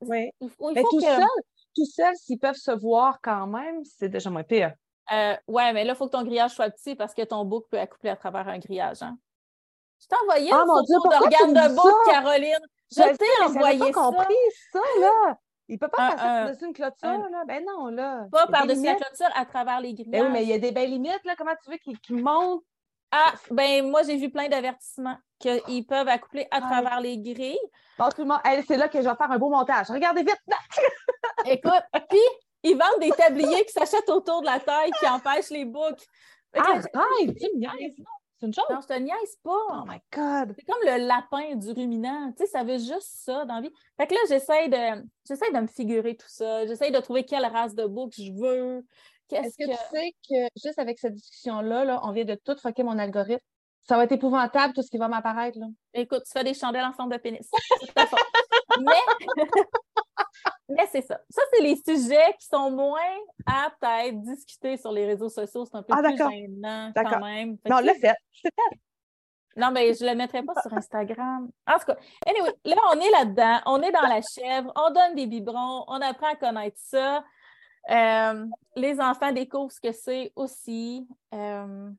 Speaker 1: Oui. Mais tout, seul, tout seul, s'ils peuvent se voir quand même, c'est déjà moins pire.
Speaker 2: Euh, ouais, mais là, il faut que ton grillage soit petit parce que ton bouc peut accoupler à travers un grillage. Hein? Je t'ai envoyé oh, une photo d'organe de bouc, Caroline. Je, t'ai envoyé pas
Speaker 1: compris ça, là. Il ne peut pas passer par-dessus une clôture, là. Ben non, là.
Speaker 2: Pas par-dessus la clôture, à travers les grillages.
Speaker 1: Ben oui, mais il y a des belles limites, là. Comment tu veux qu'ils montent?
Speaker 2: Ah, ben moi, j'ai vu plein d'avertissements qu'ils peuvent accoupler à travers les grilles.
Speaker 1: Bon, tout le monde, c'est là que je vais faire un beau montage. Regardez vite!
Speaker 2: Écoute, puis ils vendent des tabliers qui s'achètent autour de la taille qui empêchent les boucs.
Speaker 1: Ah, tu me! C'est une chose?
Speaker 2: Non, je te niaise pas.
Speaker 1: Oh my God!
Speaker 2: C'est comme le lapin du ruminant. Tu sais, ça veut juste ça dans la vie. Fait que là, j'essaie de, j'essaie de me figurer tout ça. J'essaie de trouver quelle race de bouc je veux.
Speaker 1: Est-ce que, tu sais que juste avec cette discussion-là, là, on vient de tout fucker mon algorithme? Ça va être épouvantable tout ce qui va m'apparaître.
Speaker 2: Écoute, tu fais des chandelles en forme de pénis. Mais, Mais c'est ça. Ça, c'est les sujets qui sont moins aptes à être discutés sur les réseaux sociaux. C'est un peu ah, plus gênant quand même.
Speaker 1: non, le fait.
Speaker 2: Non, mais je ne le mettrai pas sur Instagram. En tout cas, anyway, là, on est là-dedans. On est dans la chèvre. On donne des biberons. On apprend à connaître ça. Euh, les enfants découvrent ce que c'est aussi. Euh,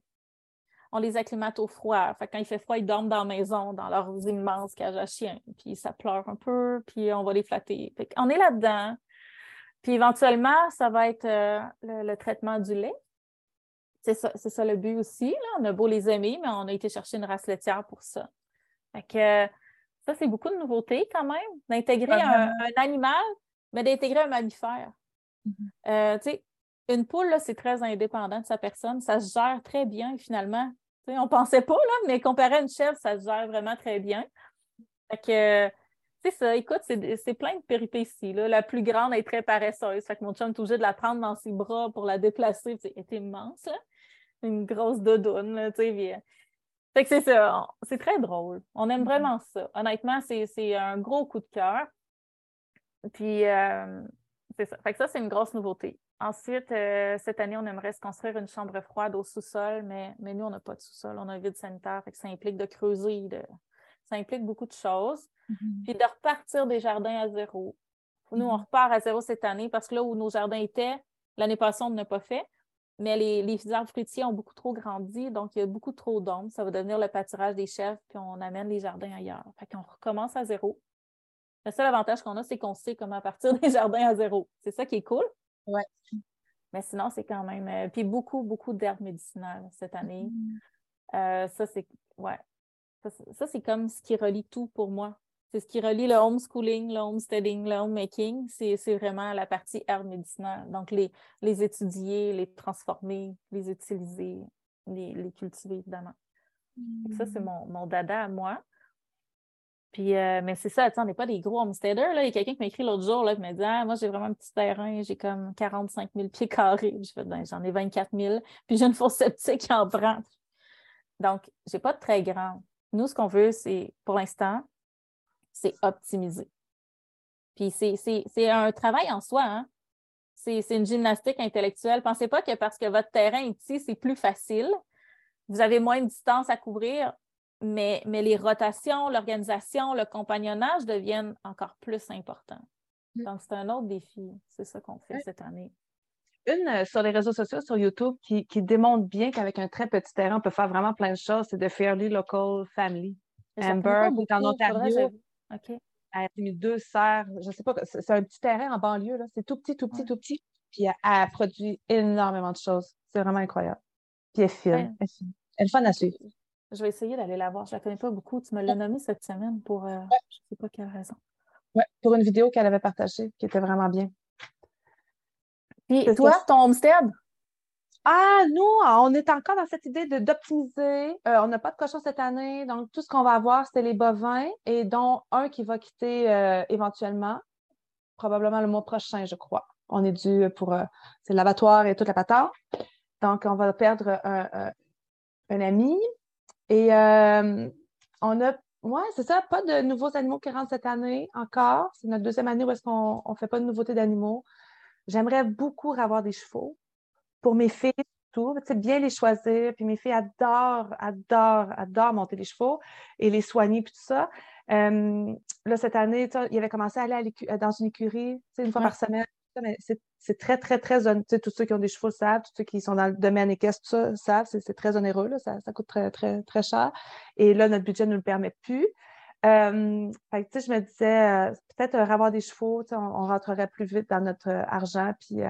Speaker 2: on les acclimate au froid. Fait quand il fait froid, ils dorment dans la maison, dans leurs immenses cages à chiens. Puis ça pleure un peu, puis on va les flatter. on est là-dedans. Puis éventuellement, ça va être euh, le, traitement du lait. C'est ça, ça le but aussi. Là. On a beau les aimer, mais on a été chercher une race laitière pour ça. Fait que ça, c'est beaucoup de nouveautés quand même, d'intégrer un, animal, mais d'intégrer un mammifère. Mm-hmm. Euh, une poule, c'est très indépendant de sa personne. Ça se gère très bien, finalement. On on pensait pas, là, mais comparé à une chèvre, ça se gère vraiment très bien. Fait que, c'est ça. Écoute, c'est plein de péripéties. Là. La plus grande est très paresseuse. Fait que mon chum est obligé de la prendre dans ses bras pour la déplacer. C'est immense, là. Une grosse dodoune, là, tu sais. Fait que c'est ça. C'est très drôle. On aime vraiment ça. Honnêtement, c'est un gros coup de cœur. Puis, euh, c'est ça. Fait que ça, c'est une grosse nouveauté. Ensuite, euh, cette année, on aimerait se construire une chambre froide au sous-sol, mais, mais nous, on n'a pas de sous-sol. On a un vide sanitaire, fait que ça implique de creuser, de... ça implique beaucoup de choses. Mm-hmm. Puis de repartir des jardins à zéro. Nous, on mm-hmm. repart à zéro cette année parce que là où nos jardins étaient, l'année passée, on n'a pas fait. Mais les, les arbres fruitiers ont beaucoup trop grandi, donc il y a beaucoup trop d'ombre. Ça va devenir le pâturage des chefs, puis on amène les jardins ailleurs. Fait qu'on recommence à zéro. Le seul avantage qu'on a, c'est qu'on sait comment partir des jardins à zéro. C'est ça qui est cool.
Speaker 1: Ouais.
Speaker 2: Mais sinon, c'est quand même. Euh, puis beaucoup, beaucoup d'herbes médicinales cette année. Mm. Euh, ça, c'est. Ouais. Ça, c'est comme ce qui relie tout pour moi. C'est ce qui relie le homeschooling, le homesteading, le homemaking. C'est vraiment la partie herbes médicinales. Donc, les, les étudier, les transformer, les utiliser, les, les cultiver, évidemment. Ça, c'est mm. mon, mon dada à moi. Euh, mais c'est ça, on n'est pas des gros homesteaders. Là. Il y a quelqu'un qui m'a écrit l'autre jour, là, qui m'a dit ah, Moi, j'ai vraiment un petit terrain, j'ai comme 45 000 pieds carrés. Ben, j'en ai 24 000. Puis, j'ai une fosse septique en prend. Donc, je n'ai pas de très grand. Nous, ce qu'on veut, c'est, pour l'instant, c'est optimiser. Puis, c'est un travail en soi. Hein? C'est une gymnastique intellectuelle. Pensez pas que parce que votre terrain est petit, c'est plus facile. Vous avez moins de distance à couvrir mais, les rotations, l'organisation, le compagnonnage deviennent encore plus importants. Mm. Donc, c'est un autre défi. C'est ça qu'on fait cette année.
Speaker 1: Une euh, sur les réseaux sociaux, sur YouTube, qui, démontre bien qu'avec un très petit terrain, on peut faire vraiment plein de choses, c'est de Fairly Local Family. Amber, qui est en Ontario. OK. Elle a mis deux serres, je ne sais pas, c'est un petit terrain en banlieue, là. C'est tout petit, tout petit, tout petit. Puis elle, produit énormément de choses. C'est vraiment incroyable. Puis elle filme. Elle, elle est fun à suivre.
Speaker 2: Je vais essayer d'aller la voir. Je ne la connais pas beaucoup. Tu me l'as nommée cette semaine pour euh, je ne sais pas quelle raison.
Speaker 1: Oui, pour une vidéo qu'elle avait partagée qui était vraiment bien.
Speaker 2: Puis toi, ton homestead?
Speaker 1: Ah, nous, on est encore dans cette idée d'optimiser. Euh, on n'a pas de cochon cette année, donc tout ce qu'on va avoir, c'est les bovins, et dont un qui va quitter euh, éventuellement, probablement le mois prochain, je crois. On est dû pour c'est l'abattoir et toute la patente. Donc, on va perdre un, un ami. Et euh, on a, ouais, c'est ça, pas de nouveaux animaux qui rentrent cette année encore. C'est notre deuxième année où est-ce qu'on ne fait pas de nouveautés d'animaux. J'aimerais beaucoup avoir des chevaux pour mes filles surtout, tu bien les choisir. Puis mes filles adorent, adorent, adorent monter les chevaux et les soigner puis tout ça. Euh, là, cette année, il avait commencé à aller dans une écurie une fois par semaine mais c'est très, très, très. Tous ceux qui ont des chevaux savent, tous ceux qui sont dans le domaine équestre, tout ça, savent, c'est très onéreux, là, ça, ça, coûte très, très, très cher. Et là, notre budget ne le permet plus. Euh, je me disais, euh, peut-être avoir des chevaux, on, on, rentrerait plus vite dans notre argent. Puis, euh,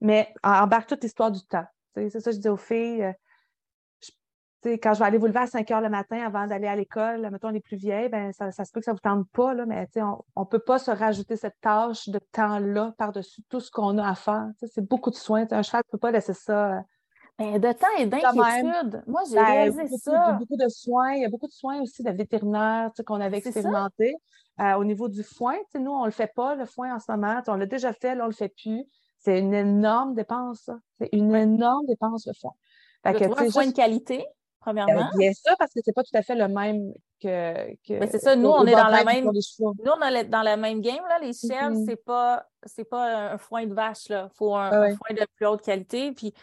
Speaker 1: mais embarque toute l'histoire du temps. C'est ça que je dis aux filles quand je vais aller vous lever à 5 heures le matin avant d'aller à l'école, mettons les plus vieilles, ben, ça, se peut que ça ne vous tente pas, là, mais on ne peut pas se rajouter cette tâche de temps-là par-dessus tout ce qu'on a à faire. C'est beaucoup de soins. un cheval ne peut pas laisser ça. Euh,
Speaker 2: ben, de temps et d'inquiétude. Moi, j'ai ben, réalisé
Speaker 1: beaucoup,
Speaker 2: ça.
Speaker 1: Il y a beaucoup de soins. Il y a beaucoup de soins aussi de vétérinaires qu'on avait expérimenté. Euh, au niveau du foin, nous, on ne le fait pas, le foin en ce moment. On l'a déjà fait, là, on ne le fait plus. C'est une énorme dépense, C'est une énorme dépense, le foin.
Speaker 2: Fait que, un foin de qualité premièrement.
Speaker 1: Bien ça, parce que c'est pas tout à fait le même que.
Speaker 2: Mais c'est ça, nous, on est dans la même. Nous, on est dans la même game, là. Les chèvres, mm-hmm. c'est pas c'est pas un foin de vache, là. Il faut un, foin de plus haute qualité. Puis...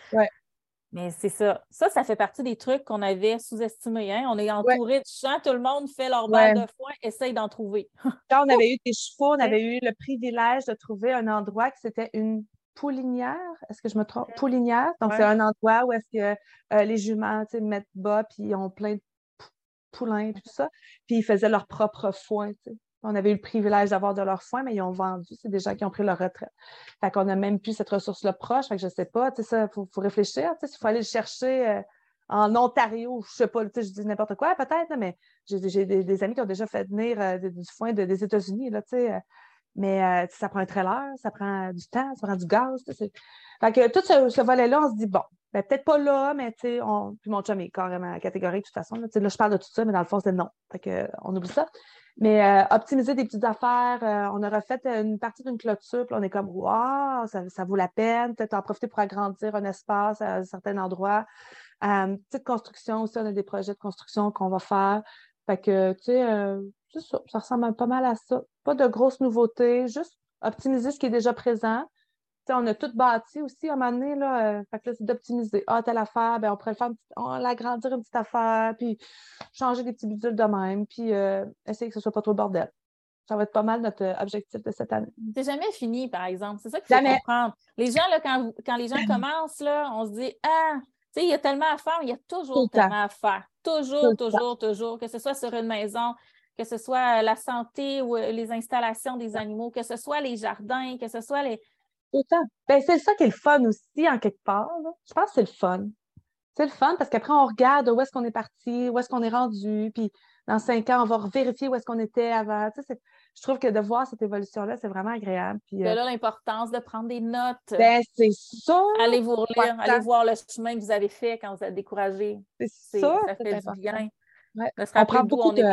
Speaker 2: Mais c'est ça. Ça, ça fait partie des trucs qu'on avait sous-estimés. Hein? On est entouré de champs, tout le monde fait leur balle de foin, essaye d'en trouver.
Speaker 1: Quand on avait eu des chevaux, on avait eu le privilège de trouver un endroit qui c'était une Poulinière, est-ce que je me trompe? Poulinière. Donc, c'est un endroit où est-ce que euh, les juments mettent bas, puis ils ont plein de poulains, tout ça. Puis ils faisaient leur propre foin. On avait eu le privilège d'avoir de leurs soins, mais ils ont vendu. C'est des gens qui ont pris leur retraite. Fait qu'on n'a même plus cette ressource-là proche. Fait que je ne sais pas, tu sais, il faut, réfléchir. Tu sais, il faut aller le chercher euh, en Ontario, je ne sais pas, tu sais, je dis n'importe quoi, peut-être, mais j'ai des, amis qui ont déjà fait venir euh, du foin des États-Unis, là, tu sais. Mais ça prend un trailer, ça prend du temps, ça prend du gaz. Fait que tout ce, volet-là, on se dit, bon, ben, peut-être pas là, mais tu sais, on... puis mon chum est carrément catégorique de toute façon. Là, là, je parle de tout ça, mais dans le fond, c'est non. Fait que, on oublie ça. Mais euh, optimiser des petites affaires, euh, on a refait une partie d'une clôture, puis on est comme, waouh, ça, ça, vaut la peine. Peut-être en profiter pour agrandir un espace à un certain endroit. Euh, petite construction aussi, on a des projets de construction qu'on va faire. Fait que, tu sais, ça, ça ressemble pas mal à ça. Pas de grosses nouveautés, juste optimiser ce qui est déjà présent on a tout bâti aussi à un moment donné, là, euh, fait que là, c'est d'optimiser. Ah, telle affaire, ben, on pourrait le faire, on l'agrandir une petite affaire, puis changer des petits bidules de même, puis euh, essayer que ce soit pas trop bordel. Ça va être pas mal notre euh, objectif de cette année.
Speaker 2: C'est jamais fini, par exemple. C'est ça qu'il faut comprendre. Les gens, là, quand, quand les gens commencent, là, on se dit Ah, tu sais, il y a tellement à faire, il y a toujours tellement à faire. Toujours, toujours, toujours. Que ce soit sur une maison, que ce soit la santé ou les installations des animaux, que ce soit les jardins, que ce soit les
Speaker 1: Autant. Ben, c'est ça qui est le fun aussi, en quelque part. Je pense que c'est le fun. C'est le fun parce qu'après, on regarde où est-ce qu'on est parti, où est-ce qu'on est rendu, puis dans cinq ans, on va vérifier où est-ce qu'on était avant. je trouve que de voir cette évolution-là, c'est vraiment agréable. Puis,
Speaker 2: euh, là, l'importance de prendre des notes.
Speaker 1: Ben, c'est ça.
Speaker 2: Allez vous relire, allez voir le chemin que vous avez fait quand vous êtes découragé.
Speaker 1: C'est ça. Ça fait du bien. On prend beaucoup de...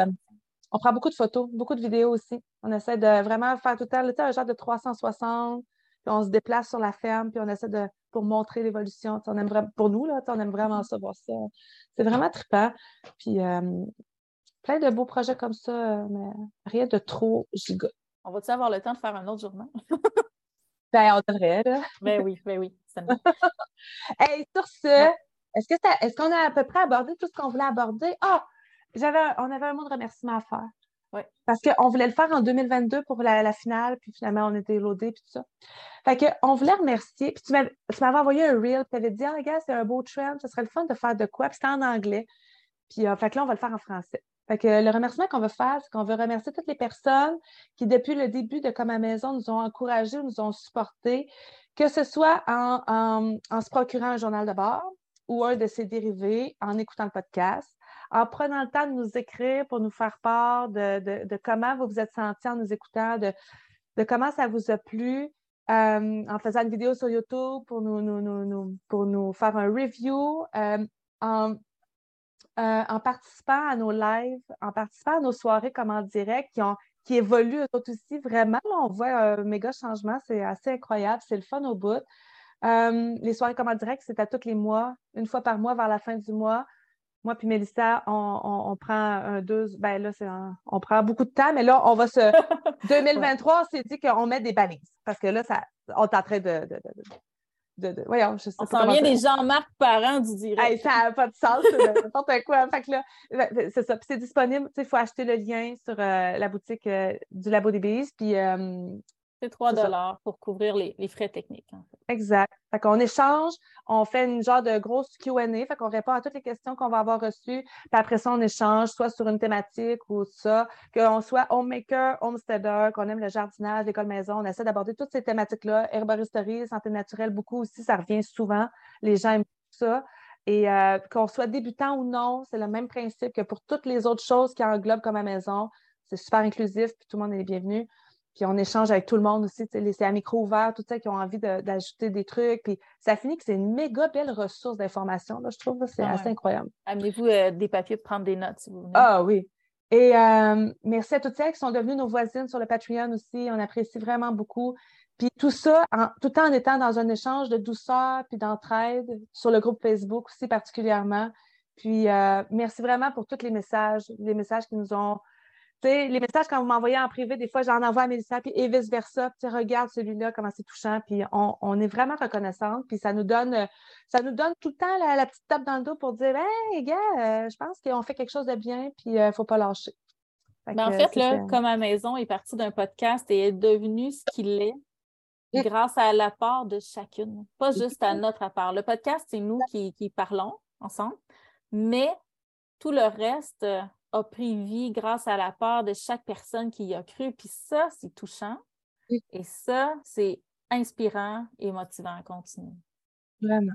Speaker 1: On prend beaucoup de photos, beaucoup de vidéos aussi. On essaie de vraiment faire tout le temps un genre de 360, on se déplace sur la ferme, puis on essaie de pour montrer l'évolution. On aime vraiment, pour nous, là, on aime vraiment ça, voir ça. C'est vraiment trippant. Puis euh, plein de beaux projets comme ça, mais rien de trop giga.
Speaker 2: On va-tu avoir le temps de faire un autre journal?
Speaker 1: ben, on devrait, là.
Speaker 2: Ben oui, ben oui.
Speaker 1: hey, sur ce, est-ce qu'on a à peu près abordé tout ce qu'on voulait aborder? Ah! J'avais, on avait un mot de remerciement à faire. Parce qu'on voulait le faire en 2022 pour la, finale, puis finalement, on était loadés, puis tout ça. Fait qu'on voulait remercier. Puis tu m'avais envoyé un reel, tu avais dit, ah, gars, c'est un beau trend, ce serait le fun de faire de quoi? Puis c'était en anglais. Puis, euh, fait que là, on va le faire en français. Fait que le remerciement qu'on veut faire, c'est qu'on veut remercier toutes les personnes qui, depuis le début de Comme à Maison, nous ont encouragés, nous ont supportés, que ce soit en, en se procurant un journal de bord ou un de ses dérivés, en écoutant le podcast, en prenant le temps de nous écrire pour nous faire part de, comment vous vous êtes senti en nous écoutant, de, comment ça vous a plu, euh, en faisant une vidéo sur YouTube pour nous, pour nous faire un review, euh, euh, en, participant à nos lives, en participant à nos soirées comme en direct qui, évoluent aussi. Vraiment, on voit un méga changement, c'est assez incroyable, c'est le fun au bout. les soirées comme en direct, c'est à tous les mois, une fois par mois vers la fin du mois moi puis Mélissa, on, prend un deux, ben là, c'est on prend beaucoup de temps, mais là, on va se. 2023, on s'est dit qu'on met des balises. Parce que là, ça, on est en train de. de, de, voyons, je sais
Speaker 2: on s'en vient des Jean-Marc Parents du direct.
Speaker 1: ça n'a pas de sens, n'importe quoi. Fait que là, ben, ben, c'est ça. Puis c'est disponible. Il faut acheter le lien sur euh, la boutique euh, du Labo des Bises. Puis euh,
Speaker 2: 3 dollars pour couvrir les, frais techniques.
Speaker 1: Exact. Fait qu'on échange, on fait une genre de grosse Q&A, fait qu'on répond à toutes les questions qu'on va avoir reçues, puis après ça, on échange soit sur une thématique ou ça, qu'on soit homemaker, homesteader, qu'on aime le jardinage, l'école maison, on essaie d'aborder toutes ces thématiques-là, herboristerie, santé naturelle, beaucoup aussi, ça revient souvent, les gens aiment ça. Et euh, qu'on soit débutant ou non, c'est le même principe que pour toutes les autres choses qui englobent comme à maison. C'est super inclusif, puis tout le monde est bienvenu. Puis on échange avec tout le monde aussi, c'est à micro ouvert, tout ça qui ont envie d'ajouter des trucs. Puis ça finit que c'est une méga belle ressource d'information, je trouve. C'est ah assez incroyable.
Speaker 2: Amenez-vous euh, des papiers pour prendre des notes, si vous voulez.
Speaker 1: Ah oui. Et euh, merci à toutes celles qui sont devenues nos voisines sur le Patreon aussi. On apprécie vraiment beaucoup. Puis tout ça, tout en étant dans un échange de douceur puis d'entraide sur le groupe Facebook aussi particulièrement. Puis euh, merci vraiment pour tous les messages, les messages qui nous ont les messages, quand vous m'envoyez en privé, des fois, j'en envoie à Mélissa, puis et vice-versa. regarde celui-là, comment c'est touchant. Puis on, est vraiment reconnaissante. Puis ça nous donne ça nous donne tout le temps la, petite tape dans le dos pour dire Hey, gars, euh, je pense qu'on fait quelque chose de bien, puis il euh, ne faut pas lâcher.
Speaker 2: Mais en fait, là, comme à maison est parti d'un podcast et est devenu ce qu'il est grâce à l'apport de chacune, pas juste à notre apport. Le podcast, c'est nous qui, qui parlons ensemble, mais tout le reste, a pris vie grâce à la part de chaque personne qui y a cru. Puis ça, c'est touchant. Et ça, c'est inspirant et motivant à continuer.
Speaker 1: Vraiment.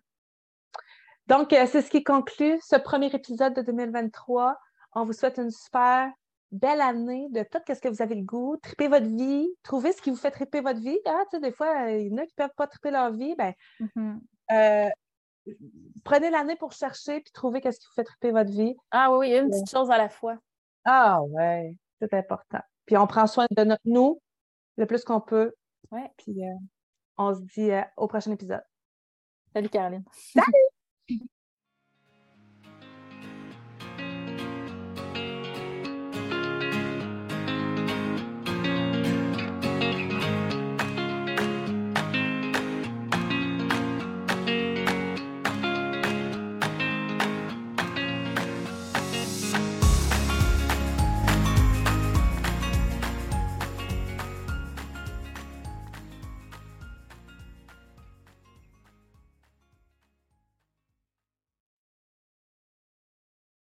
Speaker 1: Donc, euh, c'est ce qui conclut ce premier épisode de 2023. On vous souhaite une super belle année de tout ce que vous avez le goût. Tripez votre vie. Trouvez ce qui vous fait triper votre vie. Ah, tu sais, des fois, il y en a qui ne peuvent pas triper leur vie. Ben, mm-hmm. euh, prenez l'année pour chercher puis trouver qu'est-ce qui vous fait triper votre vie.
Speaker 2: Ah oui, une petite chose à la fois.
Speaker 1: Ah ouais, c'est important. Puis on prend soin de notre nous le plus qu'on peut.
Speaker 2: Ouais.
Speaker 1: Puis euh, on se dit au prochain épisode.
Speaker 2: Salut Caroline.
Speaker 1: Salut!